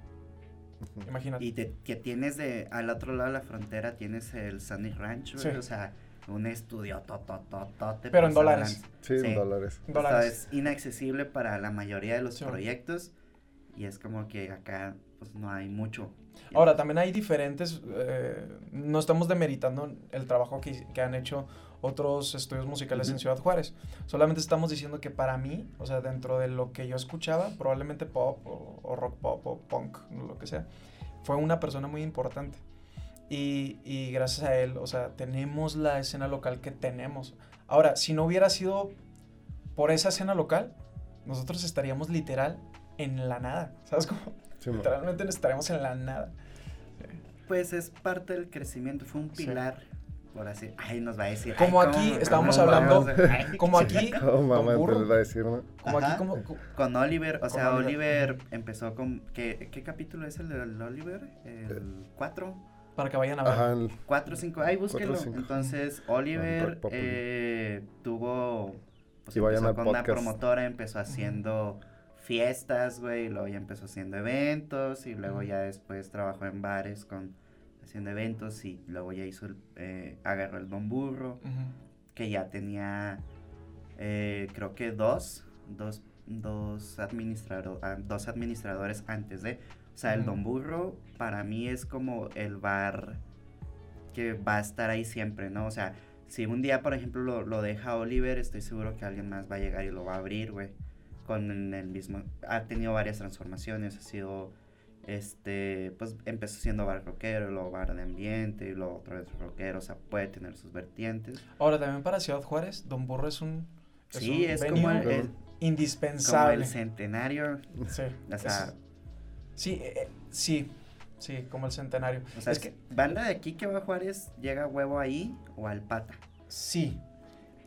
Imagínate. Y te, que tienes de, al otro lado de la frontera, tienes el Sunny Ranch, Sí. o sea, un estudio totototote. Pero en pasado de dólares. Sí, Sí. en dólares. O sea, Dólares. es inaccesible para la mayoría de los Sí. proyectos y es como que acá pues no hay mucho. Ahora, también hay diferentes, eh, no estamos demeritando el trabajo que, que han hecho otros estudios musicales en Ujú. Ciudad Juárez. Solamente estamos diciendo que para mí, o sea, dentro de lo que yo escuchaba, probablemente pop o, o rock pop o punk, lo que sea, fue una persona muy importante. Y, y gracias a él, o sea, tenemos la escena local que tenemos. Ahora, si no hubiera sido por esa escena local, nosotros estaríamos literal en la nada. ¿Sabes cómo? Sí, Literalmente estaríamos en la nada. Pues es parte del crecimiento, fue un Sí. Pilar, por así. Ay, nos va a decir. Como ay, aquí estábamos ¿Cómo hablando- ay, Como aquí, *laughs* Oh, mamá, les va a decir, ¿no? como Ajá. aquí, como... co- Con Oliver, o Con sea, Oliver. Oliver, empezó con. ¿qué, ¿Qué capítulo es el del Oliver? ¿El 4? para que vayan a ver. Ajá, el- 4 o 5, ay, búsquenlo. Entonces, Oliver eh, tuvo. Pues Y vayan empezó con una podcast. promotora, empezó haciendo fiestas, güey, y luego ya empezó haciendo eventos, y luego ya después trabajó en bares con haciendo eventos, y luego ya hizo el. eh, agarró el Don Burro, que ya tenía. eh, creo que dos. Dos, dos, administrado- ah, dos administradores antes de. O sea, el. Don Burro para mí es como el bar que va a estar ahí siempre, ¿no? O sea, si un día, por ejemplo, lo, lo deja Oliver, estoy seguro que alguien más va a llegar y lo va a abrir, güey. Con el mismo... Ha tenido varias transformaciones, ha sido... Este, pues empezó siendo bar rockero, luego bar de ambiente, y luego otra vez rockero, o sea, puede tener sus vertientes. Ahora, también para Ciudad Juárez, Don Burro es un... sí, un es venue como el, el- como indispensable. el centenario, Sí. o sea, es- sí, eh, eh, sí, sí, como el centenario. o sea, es que banda de aquí que va a Juárez, llega a huevo ahí o al pata. sí,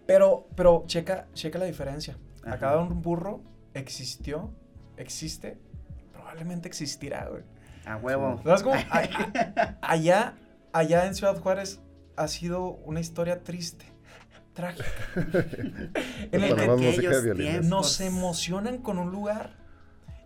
pero, pero checa, checa la diferencia. Ajá. Acá Don Burro existió, existe, probablemente existirá, güey. A huevo. ¿Sabes cómo? *laughs* Allá, allá en Ciudad Juárez ha sido una historia triste, trágica. *laughs* en el que aquellos tiempos. nos emocionan con un lugar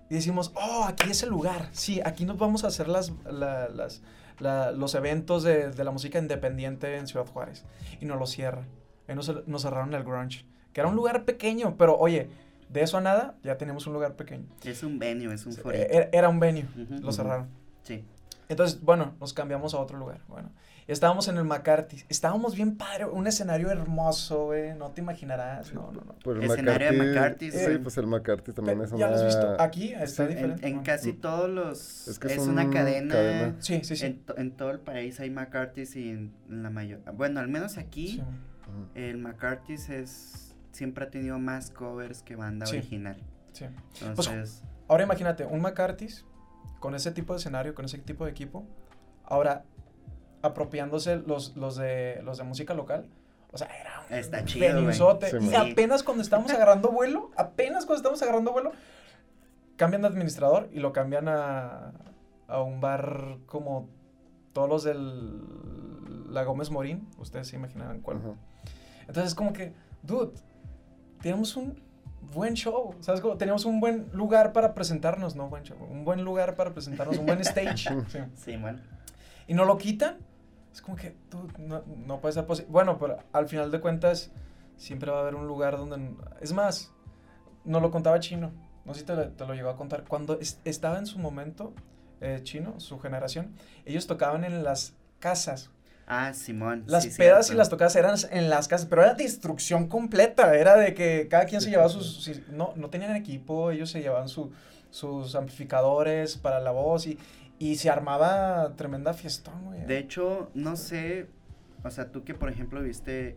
y decimos, oh, aquí es el lugar. Sí, aquí nos vamos a hacer las, la- las- la- los eventos de, de la música independiente en Ciudad Juárez. Y nos lo cierran. Ahí nos, nos cerraron el grunge. Que era un lugar pequeño, pero oye, de eso a nada, ya teníamos un lugar pequeño. Es un venue, es un Eh, forito. Era, era un venue, Ujú. lo cerraron. Sí. Entonces, bueno, nos cambiamos a otro lugar. Bueno, estábamos en el McCarthy. Estábamos bien padre, un escenario hermoso, güey. No te imaginarás. No, no, no. Por el Escenario de McCarthy. Sí, sí. pues el McCarthy también es una... ¿Ya lo has visto? Aquí está En, diferente. en casi todos los... Es que es una un cadena. cadena. Sí, sí, sí. En, to- en todo el país hay McCarthy's y en, en la mayor... Bueno, al menos aquí Sí. El McCarthy's es siempre ha tenido más covers que banda Sí. original. Sí. Entonces, Ahora imagínate, un McCarthy's con ese tipo de escenario, con ese tipo de equipo, ahora apropiándose los, los, de, los de música local. O sea, era un Está chido. Sí, y apenas cuando estamos agarrando vuelo, apenas cuando estamos agarrando vuelo, cambian de administrador y lo cambian a, a un bar como todos los del La Gómez Morín. Ustedes se imaginarán cuál. Entonces es como que, dude, tenemos un buen show, ¿sabes? Como teníamos un buen lugar para presentarnos, no buen show, un buen lugar para presentarnos, un buen stage. *laughs* sí. sí, man. Y no lo quitan. Es como que, dude, no, no puede ser posible. Bueno, pero al final de cuentas, siempre va a haber un lugar donde... Es más, no lo contaba Chino, no sé si te, lo- te lo llegó a contar. Cuando es- estaba en su momento, eh, Chino, su generación, ellos tocaban en las casas. Ah, Simón. Las sí, pedas cierto. y las tocadas eran en las casas, pero era destrucción completa. Era de que cada quien se llevaba sus. no, no tenían equipo, ellos se llevaban su- sus amplificadores para la voz y, y se armaba tremenda fiestón, güey. De hecho, no sé, o sea, tú que por ejemplo viste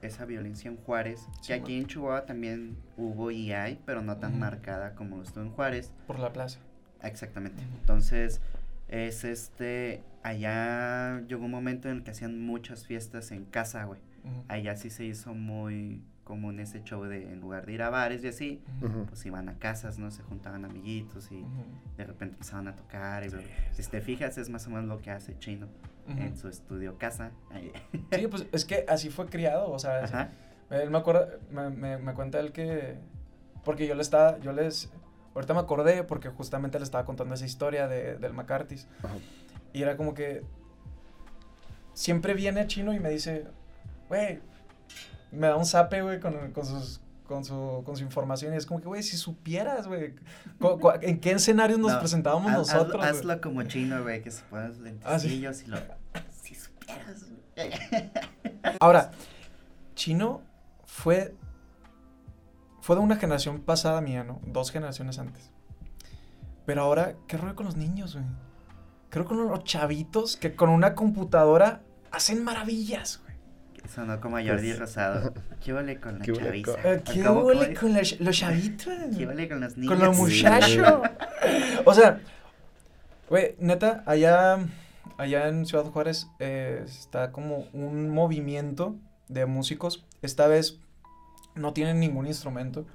esa violencia en Juárez, Sí, que aquí en Chihuahua también hubo y hay, pero no tan marcada como estuvo en Juárez. Por la plaza. Exactamente. Entonces, es este, allá llegó un momento en el que hacían muchas fiestas en casa, güey. Allá sí se hizo muy común ese show de, en lugar de ir a bares y así, pues iban a casas, ¿no? Se juntaban amiguitos y de repente empezaban a tocar y Sí, si te fijas es más o menos lo que hace Chino en su estudio casa. Ahí. Sí, pues es que así fue criado, o sea, Ajá. Él me acuerda, me, me, me cuenta él que, porque yo le estaba, yo les, ahorita me acordé porque justamente le estaba contando esa historia de, del McCarthy's. Ajá. Y era como que siempre viene chino y me dice, güey, me da un zape, güey, con, con sus... Con su, con su información y es como que, güey, si supieras, güey, ¿en qué escenarios nos No, presentábamos Haz- nosotros? hazlo como Chino, güey, que se ponen los Ah, sí. lentecillos y lo... Si supieras, güey. Ahora, Chino fue. Fue de una generación pasada mía, ¿no? Dos generaciones antes. Pero ahora, ¿qué rollo con los niños, güey? Creo con los chavitos que con una computadora hacen maravillas, güey. Sonó como a Jordi Pues- Rosado. *laughs* ¿Qué vale con la ¿Qué chaviza? con- Eh, ¿Qué ¿Cómo- huele con los, los chavitos? ¿Qué vale con los niños? Con los Sí. muchachos. *laughs* o sea, güey, neta, allá, allá en Ciudad Juárez eh, está como un movimiento de músicos. Esta vez no tienen ningún instrumento.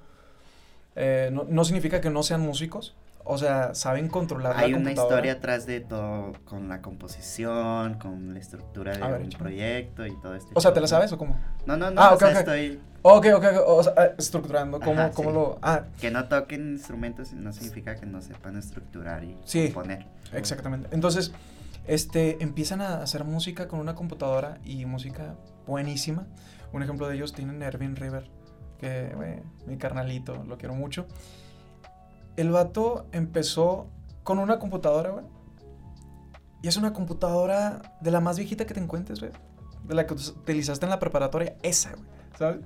Eh, no, no significa que no sean músicos. O sea, saben controlar Hay la una historia atrás de todo, con la composición, con la estructura de ver, un échame. proyecto y todo este O sea, ¿te la sabes o cómo? No, no, no, Ah, o ok, sea, ok. estoy... Ok, ok. O sea, ah, estructurando. ¿Cómo, Ajá, cómo sí. lo...? Ah, Que no toquen instrumentos no significa que no sepan estructurar y Sí. componer. Exactamente. Entonces, este, empiezan a hacer música con una computadora y música buenísima. Un ejemplo de ellos tienen Erwin River, que, güey, mi carnalito, lo quiero mucho. El vato empezó con una computadora, güey. Y es una computadora de la más viejita que te encuentres, güey. De la que utilizaste en la preparatoria. Esa, güey. ¿Sabes?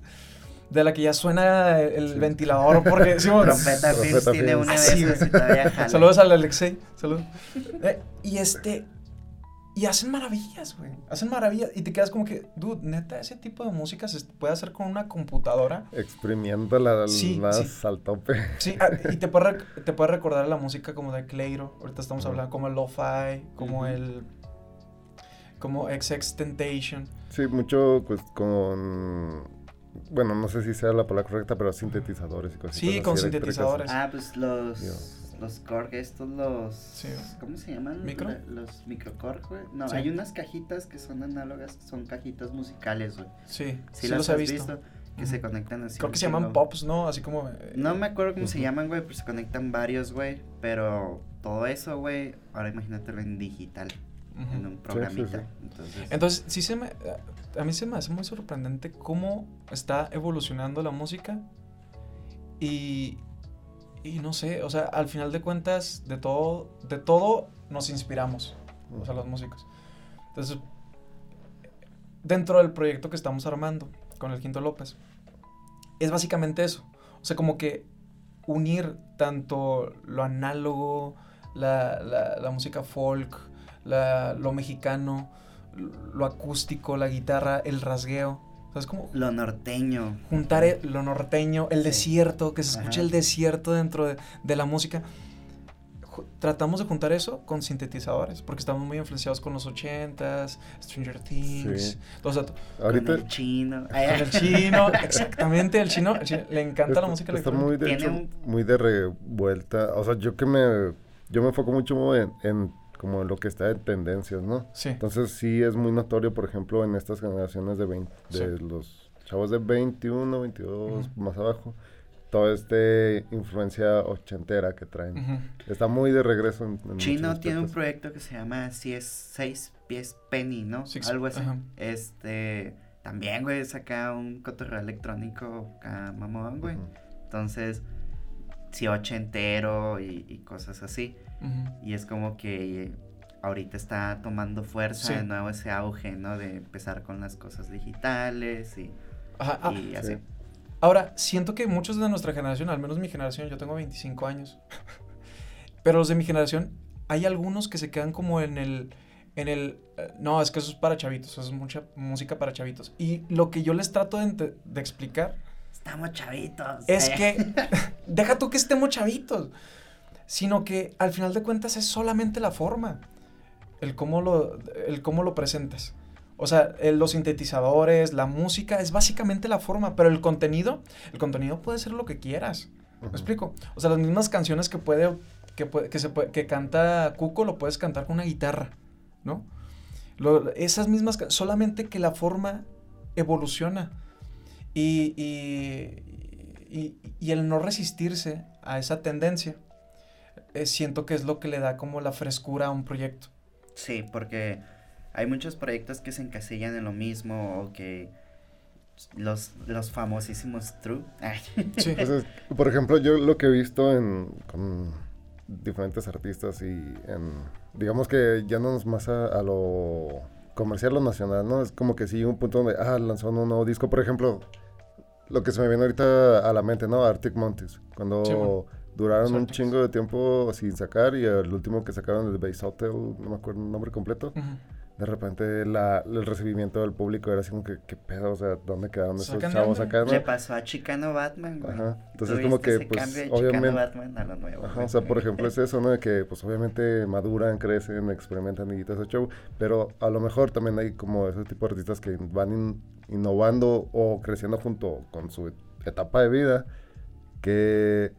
De la que ya suena el, Sí. ventilador porque... *laughs* sí, Films Trompeta tiene una de esas y todavía jala. Saludos al Alexei. Saludos. Eh, y este. Y hacen maravillas, güey. Hacen maravillas. Y te quedas como que, dude, neta, ese tipo de música se puede hacer con una computadora. Exprimiéndola Sí, más sí. al tope. Sí, ah, *laughs* y te puede, te puede recordar a la música como de Cleiro. Ahorita estamos hablando como el lo-fi, como el. Como XX Tentation. Sí, mucho pues con... Bueno, no sé si sea la palabra correcta, pero sintetizadores y cosas Sí, con sintetizadores. Ah, pues los... Los Korg, estos los... Sí. ¿Cómo se llaman? ¿Micro? La- los microcorg, güey. No, Sí. hay unas cajitas que son análogas, son cajitas musicales, güey. Sí, Sí, sí, las los he has visto. visto. Que se conectan así. Creo que se llaman pops, ¿no? Así como. eh, No me acuerdo cómo se llaman, güey, pero se conectan varios, güey. Pero todo eso, güey, ahora imagínatelo en digital, en un sí, programita. sí. Entonces, Entonces, sí se me. A mí se me hace muy sorprendente cómo está evolucionando la música. Y. Y no sé, o sea, al final de cuentas, de todo, de todo nos inspiramos, o sea, los músicos. Entonces, dentro del proyecto que estamos armando con el Quinto López, es básicamente eso. O sea, como que unir tanto lo análogo, la, la- música folk, lo mexicano, lo acústico, la guitarra, el rasgueo. ¿Sabes cómo? Lo norteño. Juntar e- lo norteño, el desierto, que se escuche Ajá. el desierto dentro de, de la música. Ju- Tratamos de juntar eso con sintetizadores, porque estamos muy influenciados con los 80s, Stranger Things, Sí. o sea, Ahorita Con el chino. con el *laughs* chino, exactamente, el chino, el chino- le encanta la música está electrónica. muy de hecho muy de revuelta. O sea, yo que me yo me enfoco mucho en, en como lo que está en tendencias, ¿no? Sí, Entonces sí es muy notorio, por ejemplo, en estas generaciones de 20, de Sí. los chavos de 21, 22, Ujú. más abajo, toda esta influencia ochentera que traen. Está muy de regreso en, en Chino tiene un proyecto que se llama si es seis pies penny, ¿no? Six- Algo así. Este, también, güey, saca un cotorreo electrónico acá, mamón, güey. Entonces, sí, ochentero y, y cosas así. Ujú. Y es como que ahorita está tomando fuerza Sí. de nuevo ese auge, ¿no? De empezar con las cosas digitales y, Ajá, ah, y así. sí. Ahora, siento que muchos de nuestra generación, al menos mi generación, yo tengo 25 años, *laughs* pero los de mi generación, hay algunos que se quedan como en el, en el, eh, no, es que eso es para chavitos, eso es mucha música para chavitos. Y lo que yo les trato de, de explicar Estamos chavitos. es eh. que, *laughs* *laughs* deja tú que estemos chavitos, sino que al final de cuentas es solamente la forma, el cómo lo, el cómo lo presentas. O sea, los sintetizadores, la música, es básicamente la forma, pero el contenido, el contenido puede ser lo que quieras. ¿Me Ujú. explico? O sea, las mismas canciones que puede, que puede, que se puede, que canta Cuco, lo puedes cantar con una guitarra, ¿no? Lo- esas mismas, solamente que la forma evoluciona. Y, y, y- y el no resistirse a esa tendencia, eh, siento que es lo que le da como la frescura a un proyecto. Sí, porque hay muchos proyectos que se encasillan en lo mismo o que los, los famosísimos true. Ay, Sí. Entonces, por ejemplo, yo lo que he visto en, con diferentes artistas y en, digamos que ya no es más a, a lo comercial o nacional, ¿no? Es como que sí, un punto donde, ah, lanzó un nuevo disco, por ejemplo, lo que se me viene ahorita a la mente, ¿no? Arctic Monkeys, cuando Sí, bueno. Duraron un chingo de tiempo sin sacar y el último que sacaron, el Base Hotel, no me acuerdo el nombre completo, Ujú. de repente la, el recibimiento del público era así como que, ¿qué pedo? O sea, ¿dónde quedaron esos chavos acá, no? Le pasó a Chicano Batman, güey. Ajá. Entonces, ¿Tú como que, ese pues, de obviamente- Chicano Batman a lo nuevo. Ajá, o sea, por ejemplo, es *laughs* eso, ¿no? De que, pues, obviamente maduran, crecen, experimentan y todo ese show. Pero a lo mejor también hay como ese tipo de artistas que van in- innovando o creciendo junto con su etapa de vida que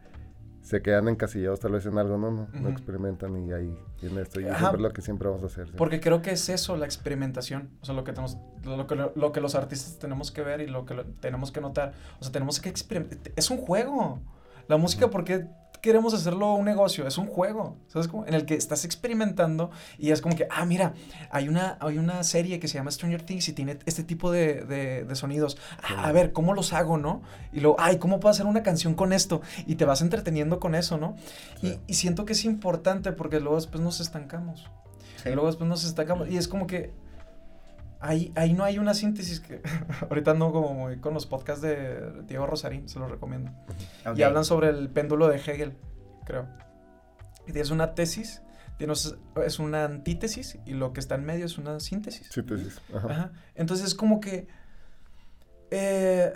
se quedan encasillados tal vez en algo, ¿no? No, no experimentan y ahí tiene esto. Y Ajá. siempre es lo que siempre vamos a hacer. ¿sí? Porque creo que es eso, la experimentación. O sea, lo que, tenemos, lo, que, lo que los artistas tenemos que ver y lo que lo- tenemos que notar. O sea, tenemos que experimentar. Es un juego. La música, ¿por qué queremos hacerlo un negocio? Es un juego, ¿sabes cómo? En el que estás experimentando y es como que, ah, mira, hay una, hay una serie que se llama Stranger Things y tiene este tipo de, de- de sonidos. Ah, a ver, ¿cómo los hago, no? Y luego, ay, ¿cómo puedo hacer una canción con esto? Y te vas entreteniendo con eso, ¿no? Sí. Y, y siento que es importante porque luego después nos estancamos. Sí. Y luego después nos estancamos. Y es como que ahí, ahí no hay una síntesis que... *laughs* Ahorita ando como muy con los podcasts de Diego Rosarín, se los recomiendo. Ok. Y hablan sobre el péndulo de Hegel, creo. Y tienes una tesis, tienes, es una antítesis y lo que está en medio es una síntesis. Síntesis. Ajá. Ajá. Entonces es como que... eh,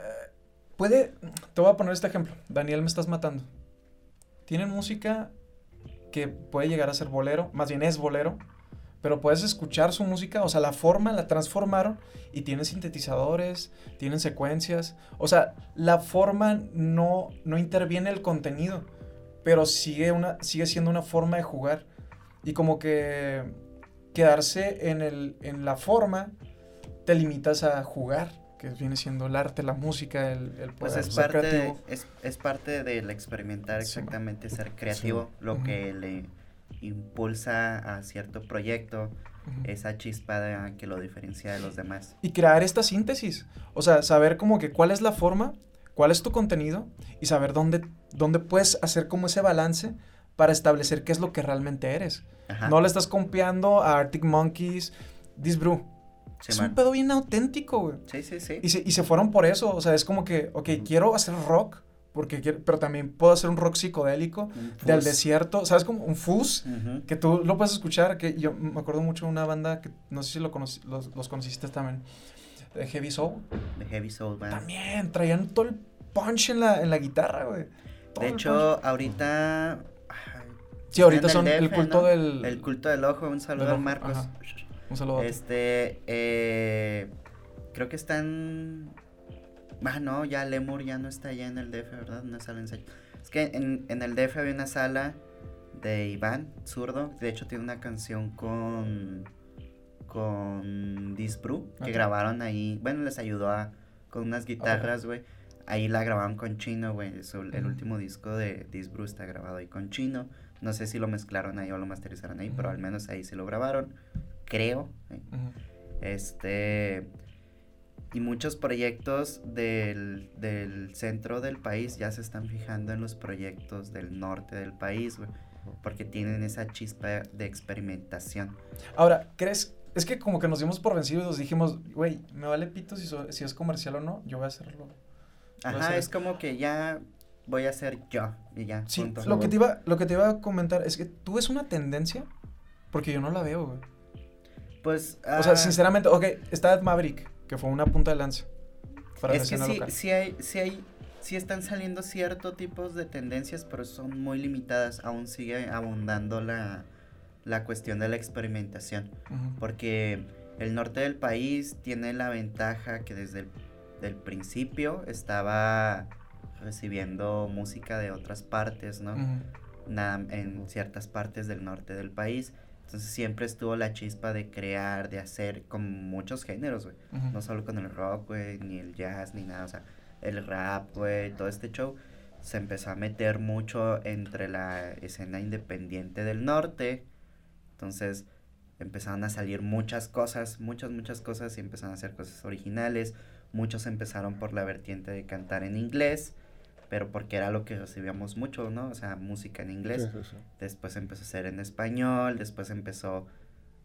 puede... Te voy a poner este ejemplo. Daniel, me estás matando. Tienen música que puede llegar a ser bolero, más bien es bolero, pero puedes escuchar su música, o sea, la forma la transformaron y tienen sintetizadores, tienen secuencias, o sea, la forma no, no interviene el contenido, pero sigue, una, sigue siendo una forma de jugar. Y como que quedarse en, el, en la forma te limitas a jugar, que viene siendo el arte, la música, el, el Pues poder es ser parte, de, es, es parte del experimentar Sí. exactamente, ser creativo, lo que le impulsa a cierto proyecto, esa chispa que lo diferencia de los demás. y crear esta síntesis. O sea, saber como que cuál es la forma, cuál es tu contenido y saber dónde, dónde puedes hacer como ese balance para establecer qué es lo que realmente eres. Ajá. No le estás copiando a Arctic Monkeys, This Brew. Sí, es man. un pedo bien auténtico, güey. sí, sí, sí. Y se, y se fueron por eso. O sea, es como que, ok, quiero hacer rock, porque quiero, pero también puedo hacer un rock psicodélico Un del desierto. ¿Sabes? Como un fuzz. Que tú lo puedes escuchar, que yo me acuerdo mucho de una banda que no sé si lo los, los conociste también. de Heavy Soul. De Heavy Soul Band. También traían todo el punch en la, en la guitarra, güey. De hecho, punch. ahorita. Sí, ahorita son el culto ¿no? del- El culto del ojo. Un saludo Marcos. ajá. un saludo. a ti. Este. Eh, creo que están. Ah, no, ya Lemur ya no está allá en el DF, ¿verdad? Una sala de ensayo. Es que en, en el DF había una sala de Iván, zurdo. De hecho, tiene una canción con. Con Disbru, que grabaron ahí. Bueno, les ayudó a, con unas guitarras, güey. Ahí la grabaron con Chino, güey. El último disco de Disbru está grabado ahí con Chino. No sé si lo mezclaron ahí o lo masterizaron ahí, pero al menos ahí sí lo grabaron. Creo. ¿eh? Este. Y muchos proyectos del, del centro del país ya se están fijando en los proyectos del norte del país, güey. Porque tienen esa chispa de experimentación. Ahora, ¿crees? Es que como que nos dimos por vencidos y nos dijimos, güey, me vale pito si, so- si es comercial o no, yo voy a hacerlo. Voy a Ajá, hacer es como que ya voy a ser yo. Y ya. Sí, lo que, te iba, lo que te iba a comentar es que tú ves una tendencia, porque yo no la veo, güey. Pues. O sea, ah, sinceramente, ok, está Maverick, que fue una punta de lanza para la es que escena sí, local. sí hay, sí hay, sí están saliendo ciertos tipos de tendencias, pero son muy limitadas. Aún sigue abundando la, la cuestión de la experimentación. Porque el norte del país tiene la ventaja que desde el del principio estaba recibiendo música de otras partes, ¿no? Nada, en ciertas partes del norte del país. Entonces siempre estuvo la chispa de crear, de hacer con muchos géneros, güey. No solo con el rock, güey, ni el jazz, ni nada. O sea, el rap, güey, todo este show se empezó a meter mucho entre la escena independiente del norte. Entonces empezaron a salir muchas cosas, muchas, muchas cosas y empezaron a hacer cosas originales. Muchos empezaron por la vertiente de cantar en inglés, pero porque era lo que recibíamos mucho, ¿no? O sea, música en inglés. Sí, sí, sí. Después empezó a ser en español, después empezó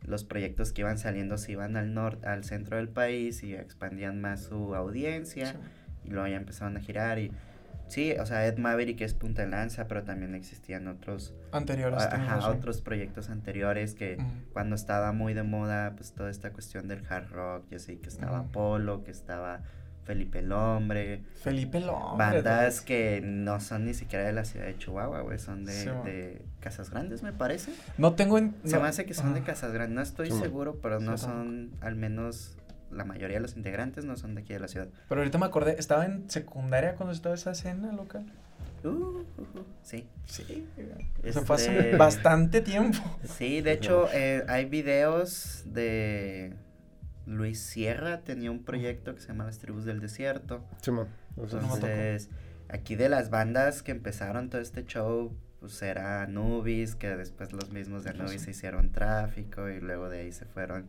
los proyectos que iban saliendo se iban al norte, al centro del país y expandían más su audiencia y luego ya empezaron a girar y sí, o sea, Ed Maverick es punta de lanza, pero también existían otros Anteriores. a- ajá, otros proyectos anteriores que cuando estaba muy de moda, pues toda esta cuestión del hard rock, yo sé que estaba. Polo, que estaba Felipe el Hombre, Felipe Lombre. bandas dude. que no son ni siquiera de la ciudad de Chihuahua, güey, son de, Sí, de Casas Grandes, me parece. No tengo en... Se no- me hace que son de. Casas Grandes, no estoy Sí, seguro, pero no Sí, son, al menos la mayoría de los integrantes no son de aquí de la ciudad. Pero ahorita me acordé, estaba en secundaria cuando estaba esa escena local. Uh, uh, uh, sí. Sí. Este, Se fue hace bastante tiempo. Sí, de hecho, eh, hay videos de Luis Sierra, tenía un proyecto que se llama Las Tribus del Desierto. Simón. O sea, No. Entonces, aquí de las bandas que empezaron todo este show, pues era Anubis, que después los mismos de Anubis se hicieron tráfico y luego de ahí se fueron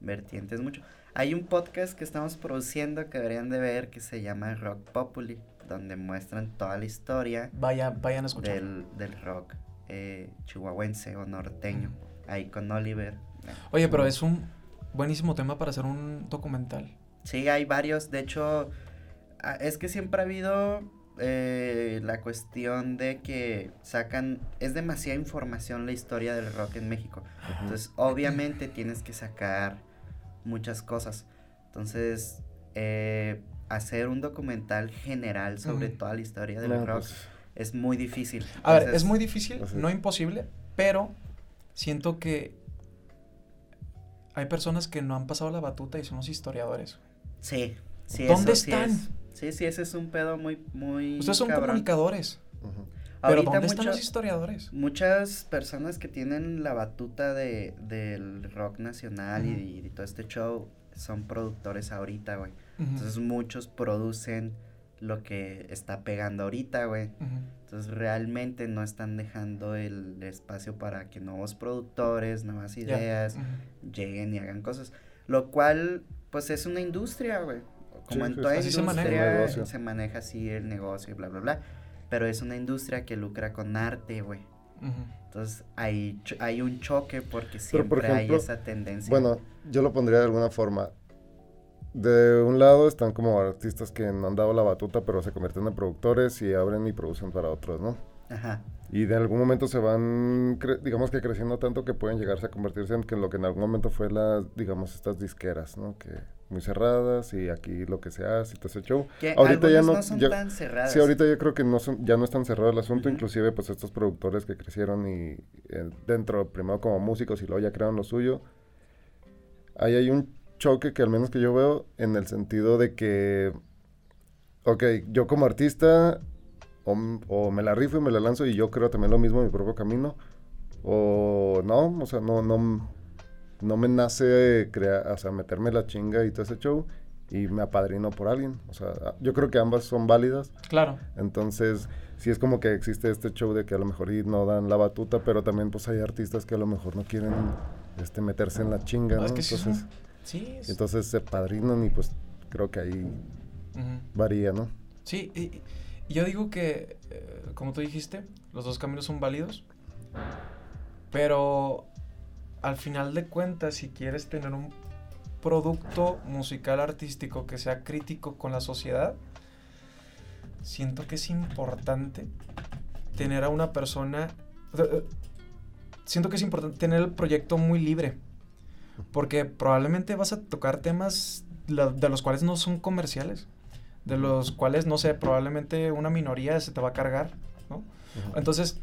vertientes mucho. Hay un podcast que estamos produciendo que deberían de ver que se llama Rock Populi, donde muestran toda la historia Vaya, vayan a escuchar. del, del rock eh, chihuahuense o norteño, ahí con Oliver. Oye, pero es un buenísimo tema para hacer un documental. Sí, hay varios. De hecho, es que siempre ha habido eh, la cuestión de que sacan. Es demasiada información la historia del rock en México. Entonces, obviamente *clears throat* tienes que sacar muchas cosas. Entonces, eh, hacer un documental general sobre toda la historia del No, rock pues, es muy difícil. A ver, es muy difícil, no imposible, pero siento que hay personas que no han pasado la batuta y son los historiadores. Sí, sí, ¿Dónde eso sí están? es- Sí, sí, ese es un pedo muy, muy. Ustedes son cabrón. comunicadores, pero Ahorita ¿dónde están los historiadores? Muchas personas que tienen la batuta de, del rock nacional y, todo este show son productores ahorita, güey. Entonces muchos producen lo que está pegando ahorita, güey. Entonces realmente no están dejando el espacio para que nuevos productores, nuevas ideas lleguen y hagan cosas. Lo cual, pues es una industria, güey. Como Sí, en toda sí. Así se maneja. industria se maneja así el negocio y bla, bla, bla. Pero es una industria que lucra con arte, güey. Entonces hay, hay un choque porque siempre por ejemplo, hay esa tendencia. Bueno, yo lo pondría de alguna forma. De un lado están como artistas que no han dado la batuta, pero se convierten en productores y abren y producen para otros, ¿no? Ajá. Y de algún momento se van, digamos que creciendo tanto que pueden llegarse a convertirse en que lo que en algún momento fue las, digamos, estas disqueras, ¿no? Que muy cerradas y aquí lo que se hace y todo ese show. Que ahorita ya no, algunas son ya- tan cerradas. Sí, ahorita yo creo que no son, ya no es tan cerrado el asunto, inclusive pues estos productores que crecieron y eh, dentro, primero como músicos y luego ya crearon lo suyo, ahí hay un choque que al menos que yo veo en el sentido de que, ok, yo como artista o, me la rifo y me la lanzo y yo creo también lo mismo en mi propio camino, o no, o sea, no, no, no me nace crear, o sea, meterme la chinga y todo ese show y me apadrino por alguien, o sea, yo creo que ambas son válidas. Claro. Entonces, sí es como que existe este show de que a lo mejor y no dan la batuta, pero también pues hay artistas que a lo mejor no quieren este meterse en la chinga, No, ¿no? es que sí entonces, son- Sí. es- entonces se padrinan y pues creo que ahí varía, ¿no? Sí, y, y yo digo que, eh, como tú dijiste, los dos caminos son válidos, pero al final de cuentas, si quieres tener un producto musical artístico que sea crítico con la sociedad, siento que es importante tener a una persona, eh, siento que es importante tener el proyecto muy libre, porque probablemente vas a tocar temas la- de los cuales no son comerciales de los cuales, no sé, probablemente una minoría se te va a cargar, ¿no? Entonces,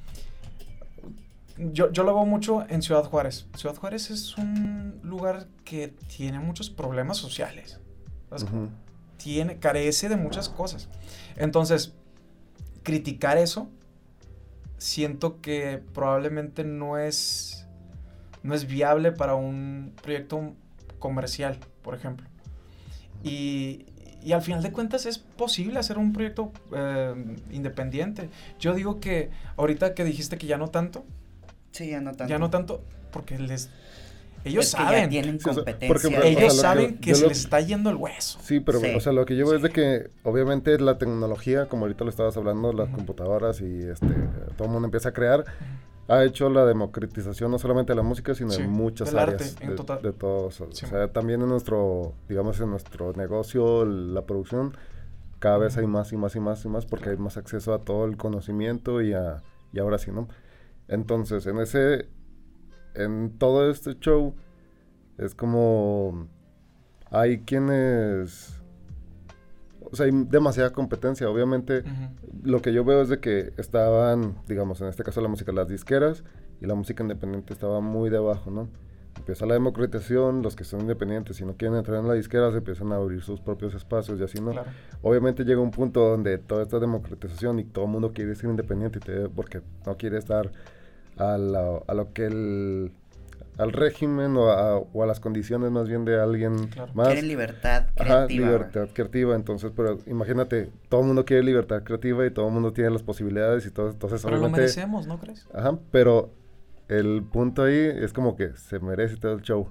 yo, yo lo veo mucho en Ciudad Juárez. Ciudad Juárez es un lugar que tiene muchos problemas sociales. Tiene, carece de muchas cosas. Entonces, criticar eso, siento que probablemente no es, no es viable para un proyecto comercial, por ejemplo. Y, y al final de cuentas es posible hacer un proyecto eh, independiente. Yo digo que ahorita que dijiste que ya no tanto, Sí, ya no tanto. ya no tanto, porque les... Ellos Es que ya saben, tienen competencia. ejemplo, o sea, ellos que- saben que, se lo- les está yendo el hueso. Sí, pero Sí. o sea, lo que yo veo es de que obviamente la tecnología, como ahorita lo estabas hablando, las computadoras y este todo el mundo empieza a crear, ha hecho la democratización no solamente de la música, sino Sí, en muchas del arte, áreas en de, total. de todos. O Sí. sea, también en nuestro, digamos, en nuestro negocio, la producción, cada vez hay más y más y más y más porque hay más acceso a todo el conocimiento y a y ahora sí, ¿no? Entonces, en ese en todo este show es como hay quienes o sea, hay demasiada competencia, obviamente lo que yo veo es de que estaban, digamos, en este caso la música, las disqueras y la música independiente estaba muy debajo, ¿no? Empieza la democratización, los que son independientes y no quieren entrar en la disquera se empiezan a abrir sus propios espacios y así, ¿no? Claro. Obviamente llega un punto donde toda esta democratización y todo el mundo quiere ser independiente y te- porque no quiere estar a, la- a lo que el al régimen o a, o a las condiciones más bien de alguien Claro. más Quieren libertad Ajá, creativa. güey. libertad creativa. Entonces, pero imagínate, todo el mundo quiere libertad creativa y todo el mundo tiene las posibilidades y todo. Entonces, Pero lo merecemos, ¿no crees? Ajá, pero el punto ahí es como que se merece todo el show.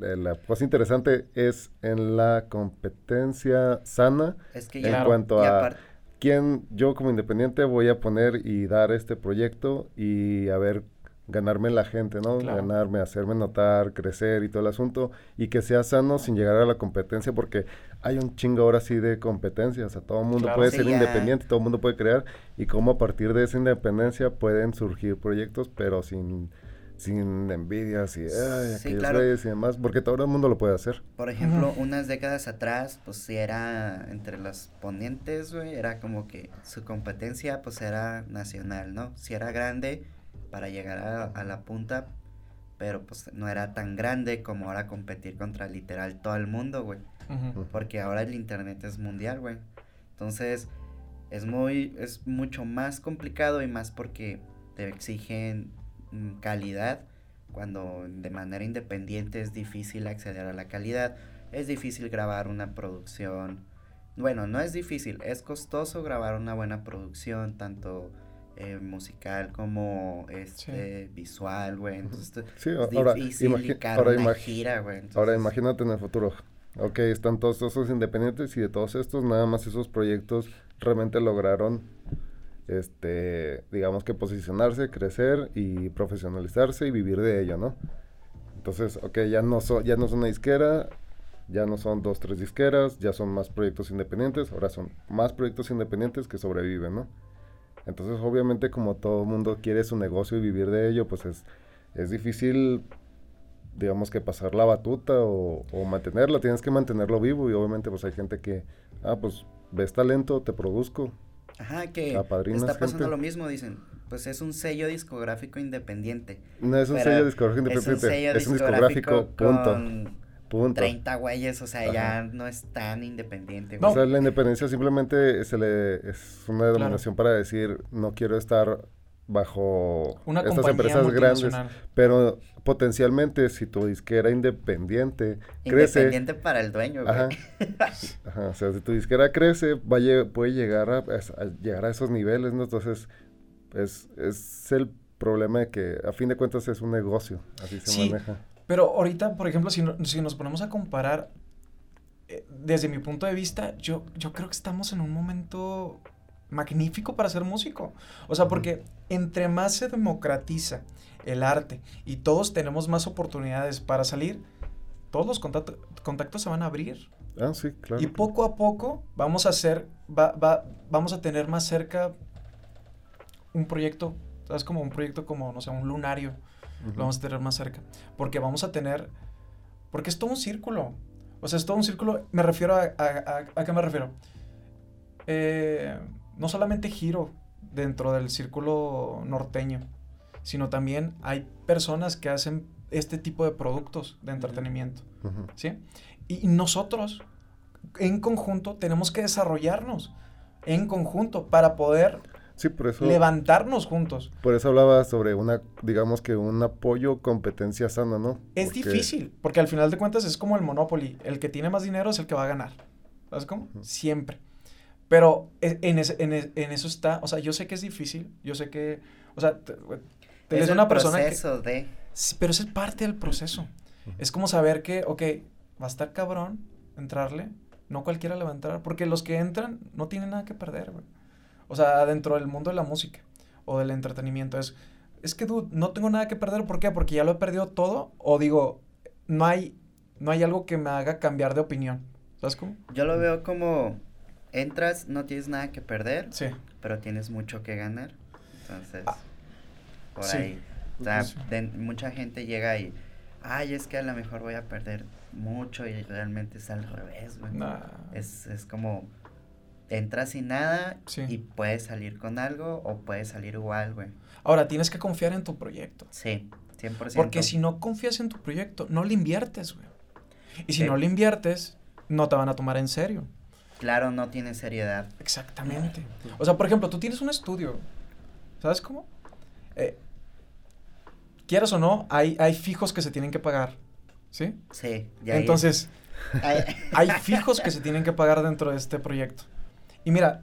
Eh, La cosa interesante es en la competencia sana. Es que En ya, Claro. cuanto a quién yo como independiente voy a poner y dar este proyecto y a ver ganarme la gente, ¿no? Claro. Ganarme, hacerme notar, crecer y todo el asunto y que sea sano sin llegar a la competencia porque hay un chingo ahora sí de competencia, o sea, todo el mundo Claro. puede Sí, ser ya. independiente, todo el mundo puede crear y cómo a partir de esa independencia pueden surgir proyectos pero sin sin envidias y ay, Sí, claro. y demás, porque todo el mundo lo puede hacer. Por ejemplo, unas décadas atrás, pues sí era entre los ponentes, güey, era como que su competencia, pues era nacional, ¿no? Si era grande para llegar a, a la punta, pero pues no era tan grande como ahora competir contra literal todo el mundo, güey. Porque ahora el internet es mundial, güey. Entonces, es muy, es mucho más complicado y más porque te exigen mm, calidad cuando de manera independiente es difícil acceder a la calidad. Es difícil grabar una producción. Bueno, no es difícil, es costoso grabar una buena producción, tanto eh, musical como este visual, güey. Entonces, Sí, es ahora, difícil ahora una gira, güey. Ahora imagínate en el futuro. Ok, están todos esos independientes y de todos estos, nada más esos proyectos realmente lograron, este, digamos que posicionarse, crecer y profesionalizarse y vivir de ello, ¿no? Entonces, ok, ya no, son ya no es una disquera, ya no son dos, tres disqueras, ya son más proyectos independientes, ahora son más proyectos independientes que sobreviven, ¿no? Entonces, obviamente, como todo mundo quiere su negocio y vivir de ello, pues es, es difícil digamos que pasar la batuta o, o, mantenerla, tienes que mantenerlo vivo y obviamente pues hay gente que, ah, pues ves talento, te produzco. Ajá, que está pasando lo mismo, dicen, pues es un sello discográfico independiente. No es un sello discográfico independiente, es un, discográfico, punto. Punto. 30 güeyes, o sea, ya no es tan independiente. O sea, la independencia simplemente se le, es una denominación para decir, no quiero estar bajo estas empresas grandes, pero potencialmente si tu disquera independiente crece... Independiente para el dueño, Ajá, *laughs* ajá, o sea, si tu disquera crece, vaya, puede llegar a, llegar a esos niveles, ¿no? Entonces, es, es el problema de que a fin de cuentas es un negocio, así se maneja. Pero ahorita, por ejemplo, si, si nos ponemos a comparar, eh, desde mi punto de vista, yo, yo creo que estamos en un momento magnífico para ser músico. O sea, porque entre más se democratiza el arte y todos tenemos más oportunidades para salir, todos los contactos se van a abrir. Ah, sí, claro. Y poco a poco vamos a hacer, va, va, vamos a tener más cerca un proyecto, ¿sabes? Como un proyecto como, no sé, un lunario lo vamos a tener más cerca. Porque vamos a tener, porque es todo un círculo. O sea, es todo un círculo, me refiero a, a, a, qué me refiero. Eh, no solamente giro dentro del círculo norteño, sino también hay personas que hacen este tipo de productos de entretenimiento, ¿sí? Y nosotros, en conjunto, tenemos que desarrollarnos en conjunto para poder Sí, por eso. Levantarnos juntos. Por eso hablaba sobre una, digamos que un apoyo, competencia sana, ¿no? Es difícil, porque al final de cuentas es como el Monopoly. El que tiene más dinero es el que va a ganar. ¿Sabes cómo? Siempre. Pero e, en, en, eso está, o sea, yo sé que es difícil, yo sé que, o sea, te, es una persona proceso de... Sí, pero es parte del proceso. Es como saber que, ok, va a estar cabrón entrarle, no cualquiera le va a entrar, porque los que entran no tienen nada que perder, güey. O sea, dentro del mundo de la música o del entretenimiento. Es, es que, dude, no tengo nada que perder. ¿Por qué? Porque ya lo he perdido todo. O digo, no hay, no hay algo que me haga cambiar de opinión. ¿Sabes cómo? Yo lo veo como, entras, no tienes nada que perder. Sí. Pero tienes mucho que ganar. Entonces, ah, por ahí. O sea, mucha gente llega y, ay, es que a lo mejor voy a perder mucho y realmente es al revés, güey. Es, es como entras sin nada y puedes salir con algo o puedes salir igual, güey. Ahora, tienes que confiar en tu proyecto. Sí, 100%. Porque si no confías en tu proyecto, no le inviertes, güey. Y si no le inviertes, no te van a tomar en serio. Claro, no tiene seriedad. Exactamente. O sea, por ejemplo, tú tienes un estudio. ¿Sabes cómo? Eh, quieras o no, hay, hay fijos que se tienen que pagar. ¿Sí? Sí. Ya Entonces, *laughs* hay fijos que se tienen que pagar dentro de este proyecto. Y mira,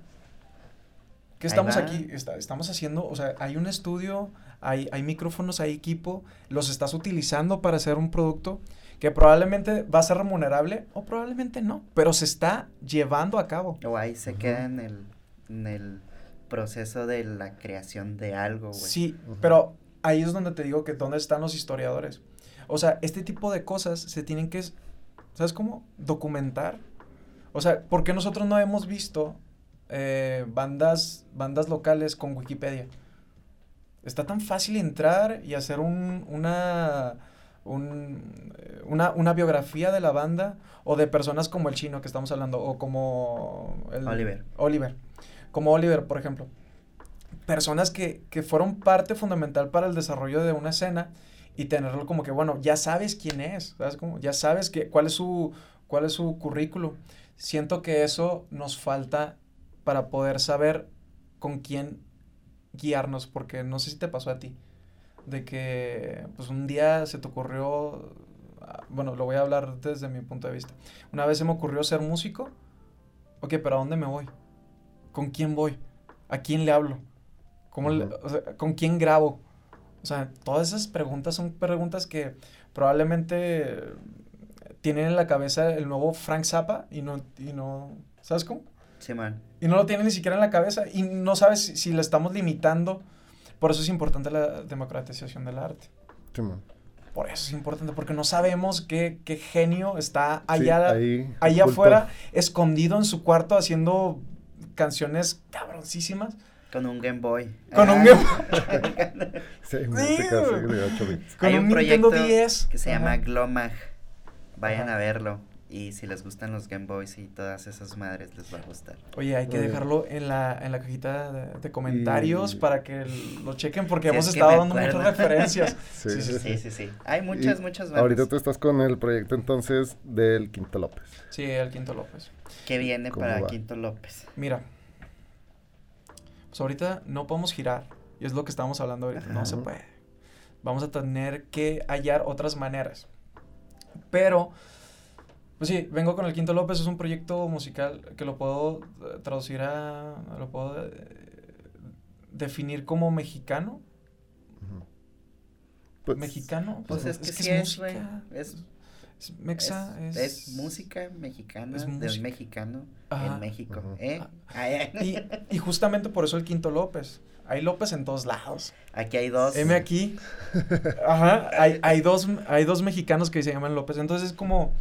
¿qué estamos aquí? estamos haciendo, o sea, hay un estudio, hay, hay micrófonos, hay equipo, los estás utilizando para hacer un producto que probablemente va a ser remunerable o probablemente no, pero se está llevando a cabo. O ahí se queda en el, en el proceso de la creación de algo, güey. Sí, pero ahí es donde te digo que dónde están los historiadores. O sea, este tipo de cosas se tienen que, ¿sabes cómo? Documentar. O sea, ¿por qué nosotros no hemos visto eh, bandas, bandas locales con Wikipedia. Está tan fácil entrar y hacer un, una, eh, una, una, biografía de la banda o de personas como el chino que estamos hablando o como... Oliver. Oliver. Como Oliver, por ejemplo. Personas que, que fueron parte fundamental para el desarrollo de una escena y tenerlo como que, bueno, ya sabes quién es, ¿sabes? Como, ya sabes que, cuál, es su, cuál es su currículo. Siento que eso nos falta para poder saber con quién guiarnos, porque no sé si te pasó a ti, de que pues un día se te ocurrió, ah, bueno, lo voy a hablar desde mi punto de vista, una vez se me ocurrió ser músico, ok, pero ¿a dónde me voy? ¿Con quién voy? ¿A quién le hablo? ¿Cómo ¿Con quién grabo? O sea, todas esas preguntas son preguntas que probablemente tienen en la cabeza el nuevo Frank Zappa y no, y no ¿sabes cómo? Sí, man. Y no lo tiene ni siquiera en la cabeza y no sabes si, si le estamos limitando. Por eso es importante la democratización del arte. Sí, man. Por eso es importante, porque no sabemos qué, qué genio está allá, allá afuera, escondido en su cuarto haciendo canciones cabroncísimas. Con un Game Boy. Con un Ah. Game Boy. *laughs* Sí, música así de 8 bits. Con Hay un un proyecto 10. que se llama. Glomag. Vayan Ajá. a verlo. Y si les gustan los Game Boys y todas esas madres, les va a gustar. Oye, hay que dejarlo en la, en la cajita de, de comentarios Y- para que lo chequen porque Si hemos es que estado dando muchas referencias. *laughs* Sí, Sí, sí, Sí, sí, sí. Hay muchas, Y muchas bandas. Ahorita tú estás con el proyecto entonces del Quinto López. Sí, el Quinto López. ¿Qué viene ¿Cómo para va? Quinto López? Mira, pues ahorita no podemos girar, y es lo que estamos hablando ahorita, no se puede. Vamos a tener que hallar otras maneras. Pero, pues sí, vengo con el Quinto López, es un proyecto musical que lo puedo eh, traducir a, lo puedo eh, definir como mexicano. Pues, ¿Mexicano? Pues es que que sí es, música. Es, Es mexa, es, es... es música mexicana es música. un mexicano Ajá. en México. ¿eh? Ah. Y justamente por eso el Quinto López. Hay López en todos lados. Aquí hay dos. M aquí. *laughs* Ajá. Hay, hay, dos, hay dos mexicanos que se llaman López. Entonces es como.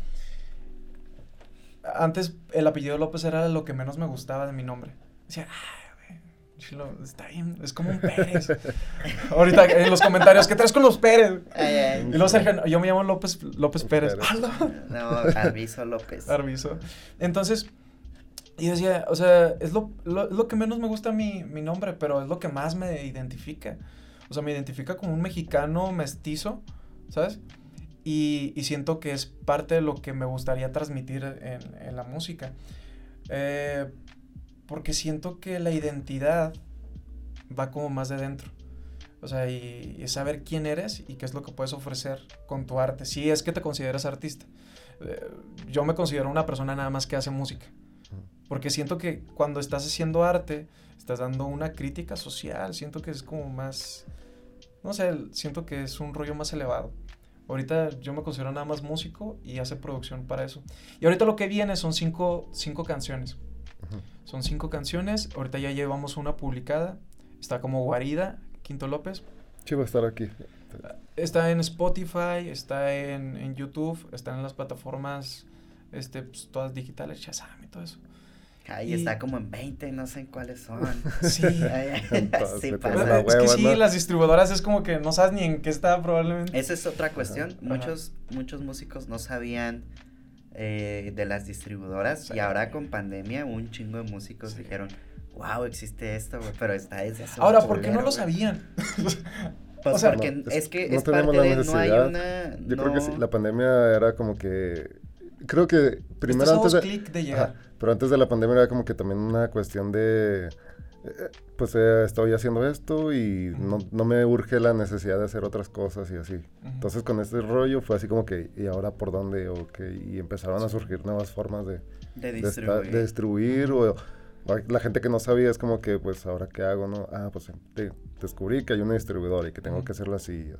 Antes el apellido López era lo que menos me gustaba de mi nombre. Decía, ay, güey, chilo, está bien. Es como un Pérez. *laughs* Ahorita en los comentarios, ¿qué traes con los Pérez? Ay, ay. Y luego Sergio, yo me llamo López, López Pérez. Pérez. *laughs* Ah, no. No, Arvizo López. Arvizo. Entonces, yo decía, o sea, es lo, lo, es lo que menos me gusta mi, mi nombre, pero es lo que más me identifica. O sea, me identifica como un mexicano mestizo, ¿sabes? Y, siento que es parte de lo que me gustaría transmitir en, en la música. Eh, porque siento que la identidad va como más de dentro. O sea, y, y saber quién eres y qué es lo que puedes ofrecer con tu arte. Si es que te consideras artista. Eh, yo me considero una persona nada más que hace música. Porque siento que cuando estás haciendo arte, estás dando una crítica social. Siento que es como más. No sé, siento que es un rollo más elevado. Ahorita yo me considero nada más músico y hace producción para eso. Y ahorita lo que viene son cinco, cinco canciones. Son cinco canciones. Ahorita ya llevamos una publicada. Está como Guarida, Quinto López. Sí, va a estar aquí. Está en Spotify, está en, en YouTube, está en las plataformas este, pues, todas digitales, Shazam y todo eso. Ahí Y- está como en 20, no sé en cuáles son. *laughs* *laughs* Sí. Entonces, sí pasa. pones la es que sí, ¿no? las distribuidoras es como que no sabes ni en qué está probablemente. Esa es otra cuestión. Ajá. Muchos, muchos músicos no sabían eh, de las distribuidoras Sí. y ahora con pandemia un chingo de músicos Sí. dijeron, wow, existe esto, güey", pero está desde hace Ahora, ¿por qué no lo güey". sabían? *laughs* Pues O sea, porque no, es, es- que no es tenemos parte la de, no hay una... Yo creo que sí, la pandemia era como que... Creo que primero antes de... clic de llegar. Ajá, pero antes de la pandemia era como que también una cuestión de... eh, Pues eh, estoy haciendo esto y no, no me urge la necesidad de hacer otras cosas y así. Entonces con este rollo fue así como que, ¿y ahora por dónde? O que, y empezaron a surgir nuevas formas de, de de, esta- distribuir. o, o la gente que no sabía es como que, pues, ¿ahora qué hago, no? Ah, pues te- descubrí que hay una distribuidora y que tengo que hacerlo así.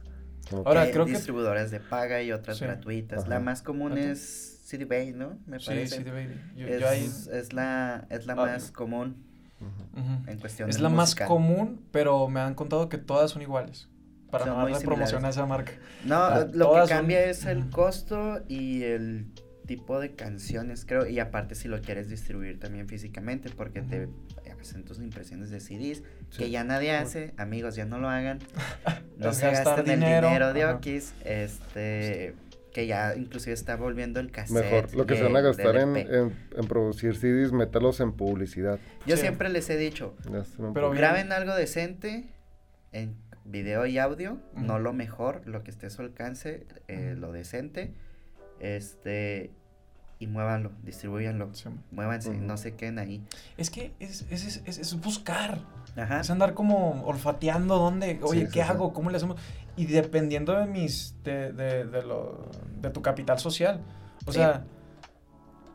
Como que- Ahora, Hay creo que- distribuidoras de paga y otras Sí. gratuitas. Ajá. La más común Ajá. es CD Baby, ¿no? Me Sí, parece. sí, baby. Yo, es, yo ahí- es la, es la Ah, más común en cuestión Es de la más común, pero me han contado que todas son iguales. Para Son no darle promoción a esa marca. No, Ah, lo que son- cambia es el costo y el tipo de canciones, creo. Y aparte si lo quieres distribuir también físicamente, porque te hacen tus impresiones de CDs, Sí. que ya nadie hace, amigos, ya no lo hagan. *laughs* No se gasten el dinero, dinero de. Oquis, este, que ya inclusive está volviendo el cassette. Mejor, lo que se van a gastar del en, en, en producir CDs, meterlos en publicidad. Yo Sí. siempre les he dicho, Pero graben algo decente en video y audio, no lo mejor, lo que esté a su alcance, eh, lo decente, este, y muévanlo, distribuyanlo, Sí. muévanse, no se queden ahí. Es que es, es, es, es- buscar. Ajá. Es andar como olfateando dónde, oye, Sí, ¿qué sí. hago? ¿Cómo le hacemos? Y dependiendo de mis, de, de, de lo, de tu capital social. O Sí. sea,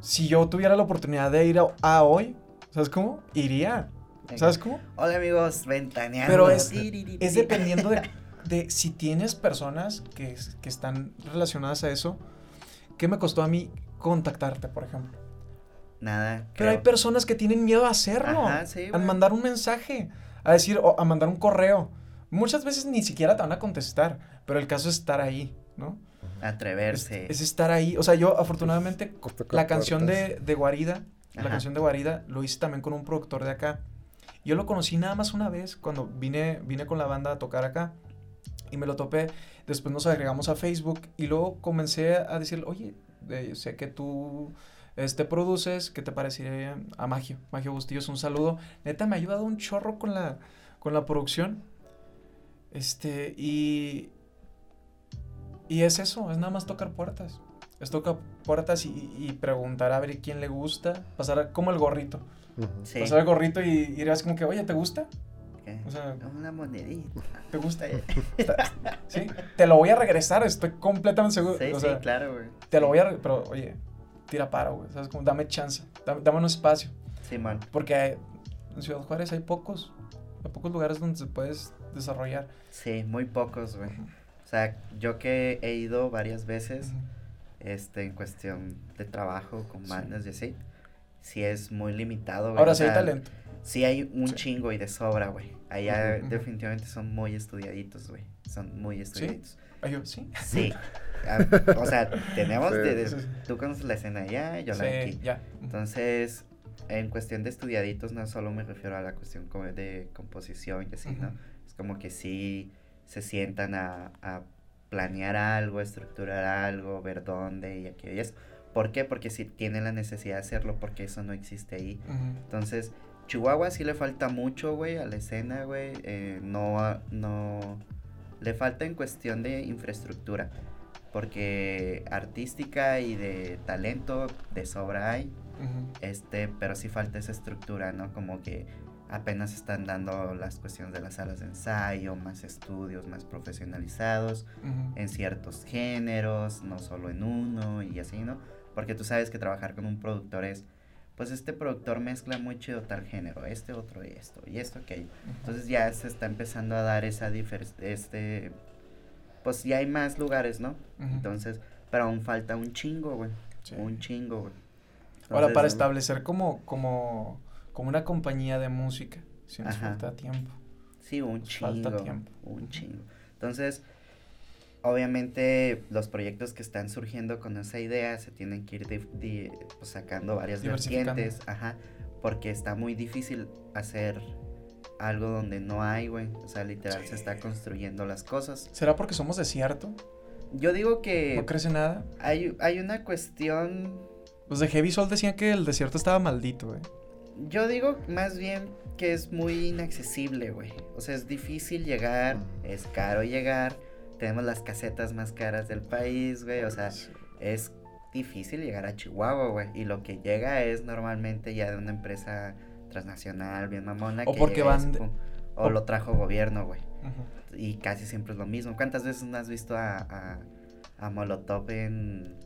si yo tuviera la oportunidad de ir a, a hoy, ¿sabes cómo? Iría. ¿Sabes cómo? Hola amigos, ventaneando. Pero es-. Es dependiendo de, de si tienes personas que, que están relacionadas a eso. ¿Qué me costó a mí contactarte, por ejemplo? Nada. Pero hay personas que tienen miedo a hacerlo. Ajá, sí, a mandar un mensaje, a decir, o a mandar un correo. Muchas veces ni siquiera te van a contestar, pero el caso es estar ahí, ¿no? Atreverse. es estar ahí. O sea, yo afortunadamente la canción de, de Guarida, la canción de Guarida, lo hice también con un productor de acá. Yo lo conocí nada más una vez cuando vine, vine con la banda a tocar acá y me lo topé. Después nos agregamos a Facebook y luego comencé a decir, oye, eh, sé que tú este, produces, ¿qué te parecería a Magio? Magio Bustillos, un saludo. Neta, me ha ayudado un chorro con la, con la producción. Este, y, y es eso, es nada más tocar puertas. Es tocar puertas y, preguntar a ver quién le gusta. Pasar como el gorrito. Pasar el gorrito y, ir así como que, oye, ¿te gusta? O sea, una monedita. ¿Te gusta? sí, te lo voy a regresar, estoy completamente seguro. Sí, sí, claro, güey. Te lo voy a, pero oye, tira paro, güey. ¿Sabes? Como dame chance, dame, un espacio. Sí, man. Porque en Ciudad Juárez hay pocos, hay pocos lugares donde se puedes desarrollar. Sí, muy pocos, güey. O sea, yo que he ido varias veces, este, en cuestión de trabajo con bandas y así, sí es muy limitado, güey. Ahora sí hay talento. Sí hay un chingo y de sobra, güey. Allá definitivamente son muy estudiaditos, güey. Son muy estudiaditos. ¿Sí? ¿Sí? Sí. *laughs* Ah, o sea, tenemos... de, tú conoces la escena allá, yo la aquí. ya. Entonces, en cuestión de estudiaditos, no solo me refiero a la cuestión de composición y así, ¿no? Es como que sí se sientan a, a planear algo, estructurar algo, ver dónde y aquí y eso. ¿Por qué? Porque si tienen la necesidad de hacerlo, porque eso no existe ahí. Entonces, Chihuahua sí le falta mucho, güey, a la escena, güey. Eh, no, no, le falta en cuestión de infraestructura. Porque artística y de talento de sobra hay. Este, pero sí falta esa estructura, ¿no? Como que apenas están dando las cuestiones de las salas de ensayo, más estudios más profesionalizados en ciertos géneros, no solo en uno y así, ¿no? Porque tú sabes que trabajar con un productor es, pues este productor mezcla muy chido tal género, este otro y esto, y esto aquello. Entonces ya se está empezando a dar esa diferencia, este, pues ya hay más lugares, ¿no? Entonces, pero aún falta un chingo, güey. Un chingo, güey. Ahora, para establecer como, como como una compañía de música. Si nos falta tiempo. Sí, un chingo. Falta tiempo. Un chingo. Entonces, obviamente los proyectos que están surgiendo con esa idea se tienen que ir pues, sacando varias vertientes, ajá, porque está muy difícil hacer algo donde no hay, güey, o sea, literal se está construyendo las cosas. ¿Será porque somos desierto? Yo digo que no crece nada. Hay hay una cuestión Los de Heavy Soul decían que el desierto estaba maldito, güey. Yo digo más bien que es muy inaccesible, güey. O sea, es difícil llegar, es caro llegar. Tenemos las casetas más caras del país, güey. O sea, es difícil llegar a Chihuahua, güey. Y lo que llega es normalmente ya de una empresa transnacional, bien mamona. O porque van. o, lo trajo gobierno, güey. Y casi siempre es lo mismo. ¿Cuántas veces no has visto a, a, a Molotov en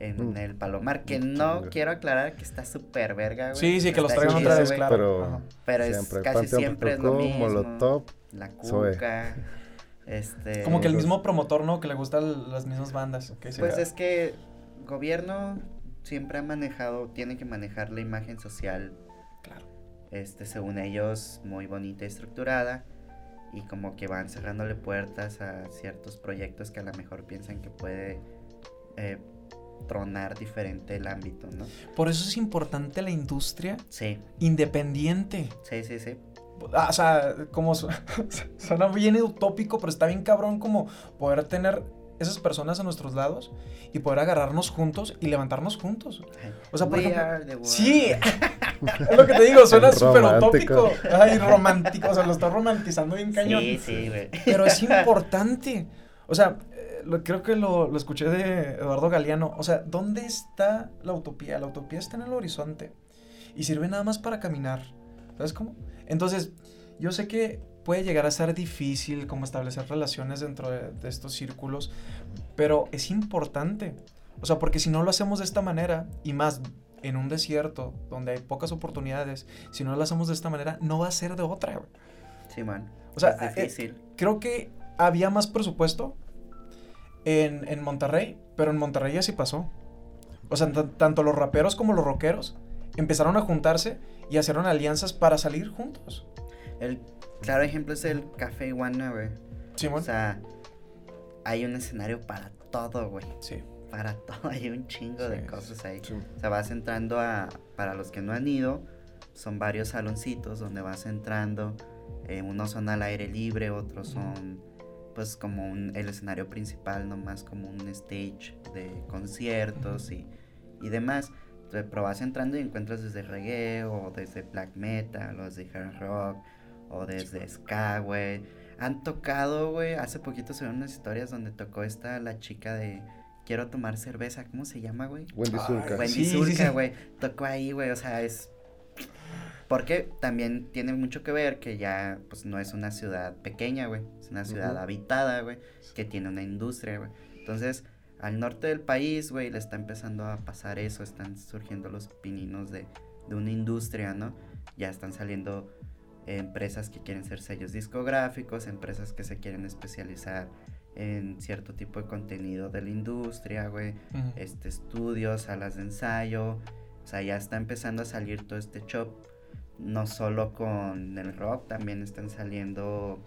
en mm. el Palomar, que no quiero aclarar que está súper verga, güey. Sí, sí, que los traigan otra vez, claro. Pero, pero es casi siempre es lo mismo. Molotov, la Cuca, *laughs* este... Como que el mismo promotor, ¿no? Que le gustan las mismas bandas. pues es que gobierno siempre ha manejado, tiene que manejar la imagen social. Claro. Este, según ellos, muy bonita y estructurada. Y como que van cerrándole puertas a ciertos proyectos que a lo mejor piensan que puede... Eh, tronar diferente el ámbito, ¿no? Por eso es importante la industria sí. independiente. Sí, sí, sí. Ah, o sea, como *laughs* suena bien utópico, pero está bien cabrón como poder tener esas personas a nuestros lados y poder agarrarnos juntos y levantarnos juntos. O sea, por ejemplo, sí, *laughs* es lo que te digo, suena súper utópico. Ay, romántico, o sea, lo está romantizando bien cañón. Sí, sí, güey. Pero es importante. O sea, creo que lo, escuché de Eduardo Galeano. O sea, ¿dónde está la utopía? La utopía está en el horizonte y sirve nada más para caminar. ¿Sabes cómo? Entonces, yo sé que puede llegar a ser difícil como establecer relaciones dentro de, estos círculos, pero es importante. O sea, porque si no lo hacemos de esta manera, y más en un desierto donde hay pocas oportunidades, si no lo hacemos de esta manera, no va a ser de otra. Sí, man. O sea, es difícil. creo que había más presupuesto en, Monterrey, pero en Monterrey ya sí pasó. O sea, tanto los raperos como los rockeros empezaron a juntarse y hicieron alianzas para salir juntos. El claro ejemplo es el Café Iguana, güey. Sí, O sea, hay un escenario para todo, güey. Sí. Para todo, *laughs* hay un chingo de cosas ahí. O sea, vas entrando a, para los que no han ido, son varios saloncitos donde vas entrando. Eh, unos son al aire libre, otros son pues como un, el escenario principal, nomás como un stage de conciertos y, y demás. Pero vas entrando y encuentras desde reggae o desde black metal o desde hard rock o desde ska, güey. Han tocado, güey, hace poquito se ven unas historias donde tocó esta la chica de Quiero tomar cerveza, ¿cómo se llama, güey? Wendy Zulka. Wendy Zulka, sí. güey. Tocó ahí, güey, o sea, es... Porque también tiene mucho que ver que ya, pues, no es una ciudad pequeña, güey. Es una ciudad habitada, güey, que tiene una industria, güey. Entonces, al norte del país, güey, le está empezando a pasar eso. Están surgiendo los pininos de, de una industria, ¿no? Ya están saliendo eh, empresas que quieren ser sellos discográficos, empresas que se quieren especializar en cierto tipo de contenido de la industria, güey este, estudios, salas de ensayo. O sea, ya está empezando a salir todo este shop. No solo con el rock, también están saliendo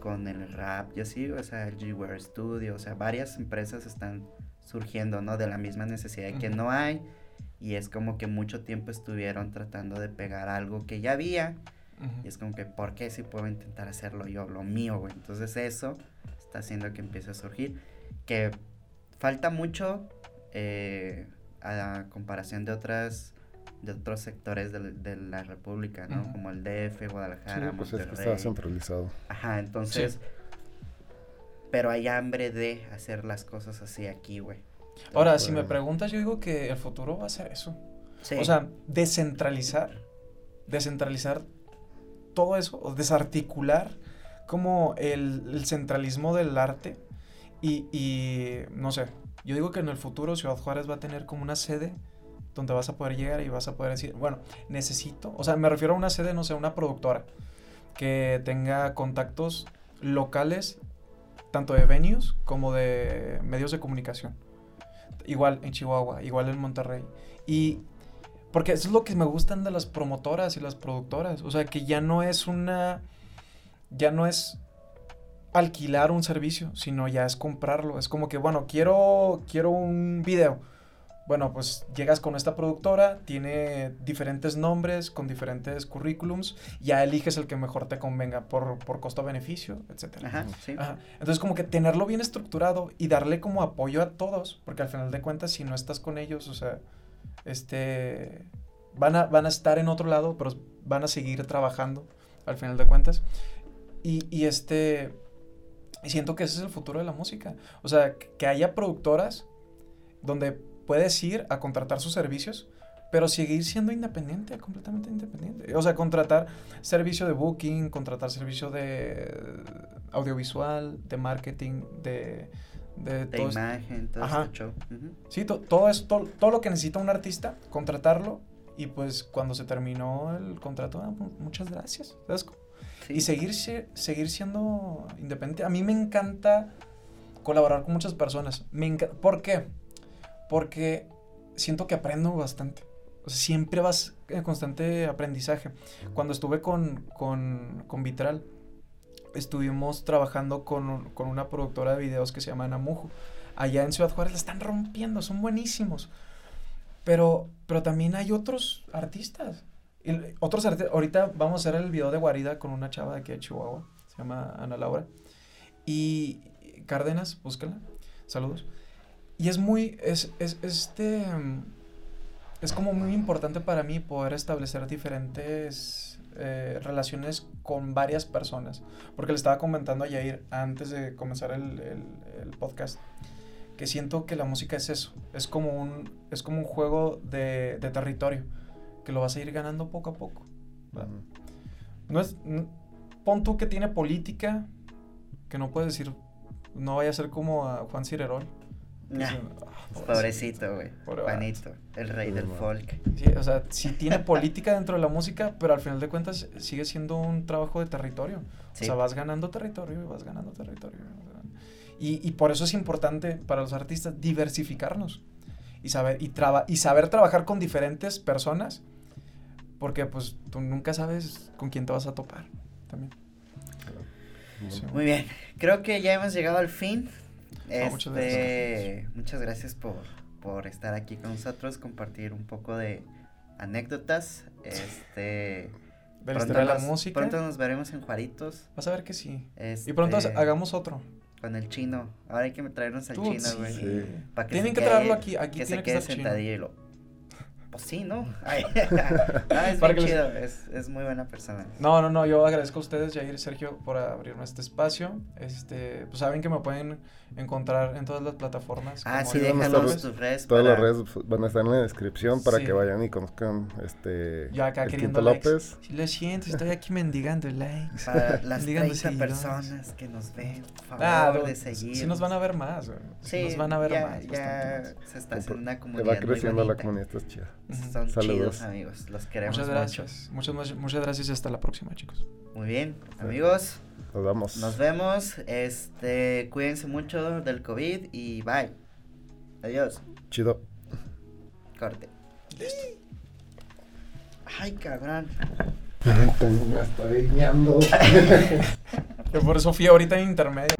con el rap y así, o sea, el G-Ware Studio, o sea, varias empresas están surgiendo, ¿no? De la misma necesidad que no hay. Y es como que mucho tiempo estuvieron tratando de pegar algo que ya había. Y es como que, ¿por qué si puedo intentar hacerlo yo, lo mío, güey? Entonces eso está haciendo que empiece a surgir. Que falta mucho eh, a comparación de otras de otros sectores de, de la república, ¿no? Como el DF, Sí, Guadalajara, pues es que está centralizado. Ajá, entonces... Pero hay hambre de hacer las cosas así aquí, güey. Ahora, si me preguntas, yo digo que el futuro va a ser eso. Sí. O sea, descentralizar, descentralizar todo eso, o desarticular como el, el centralismo del arte y, y, no sé, yo digo que en el futuro Ciudad Juárez va a tener como una sede donde vas a poder llegar y vas a poder decir, bueno, necesito, o sea, me refiero a una sede, no sé, una productora que tenga contactos locales, tanto de venues como de medios de comunicación. Igual en Chihuahua, igual en Monterrey. Y porque eso es lo que me gustan de las promotoras y las productoras. O sea, que ya no es una. Ya no es alquilar un servicio, sino ya es comprarlo. Es como que, bueno, quiero, quiero un video. Bueno, pues llegas con esta productora, tiene diferentes nombres, con diferentes currículums, ya eliges el que mejor te convenga por, por costo-beneficio, etcétera. Ajá, sí. Ajá. Entonces, como que tenerlo bien estructurado y darle como apoyo a todos, porque al final de cuentas, si no estás con ellos, o sea, este, van a, van a estar en otro lado, pero van a seguir trabajando, al final de cuentas. Y, y este, y siento que ese es el futuro de la música. O sea, que que haya productoras donde puedes ir a contratar sus servicios, pero seguir siendo independiente, completamente independiente. O sea, contratar servicio de booking, contratar servicio de audiovisual, de marketing, de... De, De todo imagen, todo Ajá. este show. Ujú. Sí, to- todo, eso, todo, todo lo que necesita un artista, contratarlo y pues cuando se terminó el contrato, ah, mu- muchas gracias. ¿sabes? Sí. Y seguir, seguir siendo independiente. A mí me encanta colaborar con muchas personas. Me ¿Por qué? Porque siento que aprendo bastante. Siempre vas en constante aprendizaje. Cuando estuve con, con, con Vitral, estuvimos trabajando con, con una productora de videos que se llama Namujo. Allá en Ciudad Juárez la están rompiendo, son buenísimos. Pero, pero también hay otros artistas. Otros artistas. Ahorita vamos a hacer el video de Guarida con una chava de aquí de Chihuahua. Se llama Ana Laura. Y Cárdenas, búscala. Saludos. Y es muy. Es, es, este. mm, Es como muy importante para mí poder establecer diferentes eh, relaciones con varias personas. Porque le estaba comentando a Yair antes de comenzar el, el- el podcast que siento que la música es eso. Es como un, es como un juego de, de territorio que lo vas a ir ganando poco a poco. No es, n- pon tú que tiene política, que no puedes decir, no vaya a ser como a Juan Cirerol. Nah, "Ah, Pobrecito, güey. Juanito, el rey Pobre del folk. Sí, o sea, sí tiene política dentro de la música, pero al final de cuentas sigue siendo un trabajo de territorio. Sí. O sea, vas ganando territorio y vas ganando territorio. Y, y por eso es importante para los artistas diversificarnos y saber, y, traba- y saber trabajar con diferentes personas, porque pues tú nunca sabes con quién te vas a topar también. Sí. Muy bien, creo que ya hemos llegado al fin. No, muchas Este, muchas gracias por, por estar aquí con nosotros, compartir un poco de, anécdotas. Este. De la historia de la nos, música. Pronto nos veremos en Juaritos. Vas a ver que sí. Este, Y pronto hagamos otro. Con el chino. Ahora hay que traernos al Tú, chino, sí. güey. Sí. Pa' que Tienen que quede- traerlo aquí, aquí que tiene se que quede sentadillo. *laughs* Pues sí, ¿no? Ay, *laughs* no, es Para bien que les- chido. Es, es muy buena persona. No, no, no, yo agradezco a ustedes, Jair y Sergio, por abrirme este espacio. Este, pues saben que me pueden encontrar en todas las plataformas. Ah, sí, déjanos tus redes. Todas para- las redes van a estar en la descripción para Sí. que vayan y conozcan este Yo acá el queriendo Quinto likes. López. Sí, lo siento, estoy aquí mendigando likes. Para *laughs* las mendigando 30 seguidores. personas que nos ven, por favor, Ah, de no, seguir. sí nos van a ver más, güey. Sí, Sí, nos van a ver ya, más. ya se está haciendo una comunidad va muy creciendo la comunidad, esto es chido. Ujú. Son Saludos. chidos, amigos. Los queremos Muchas mucho. gracias. Muchas, muchas, muchas gracias y hasta la próxima, chicos. Muy bien, amigos. Nos vamos. Nos vemos. Este, cuídense mucho del COVID y bye. Adiós. Chido. Corte. Ay, cabrón. Me estoy guiñando. Yo *laughs* por eso fui ahorita en intermedio.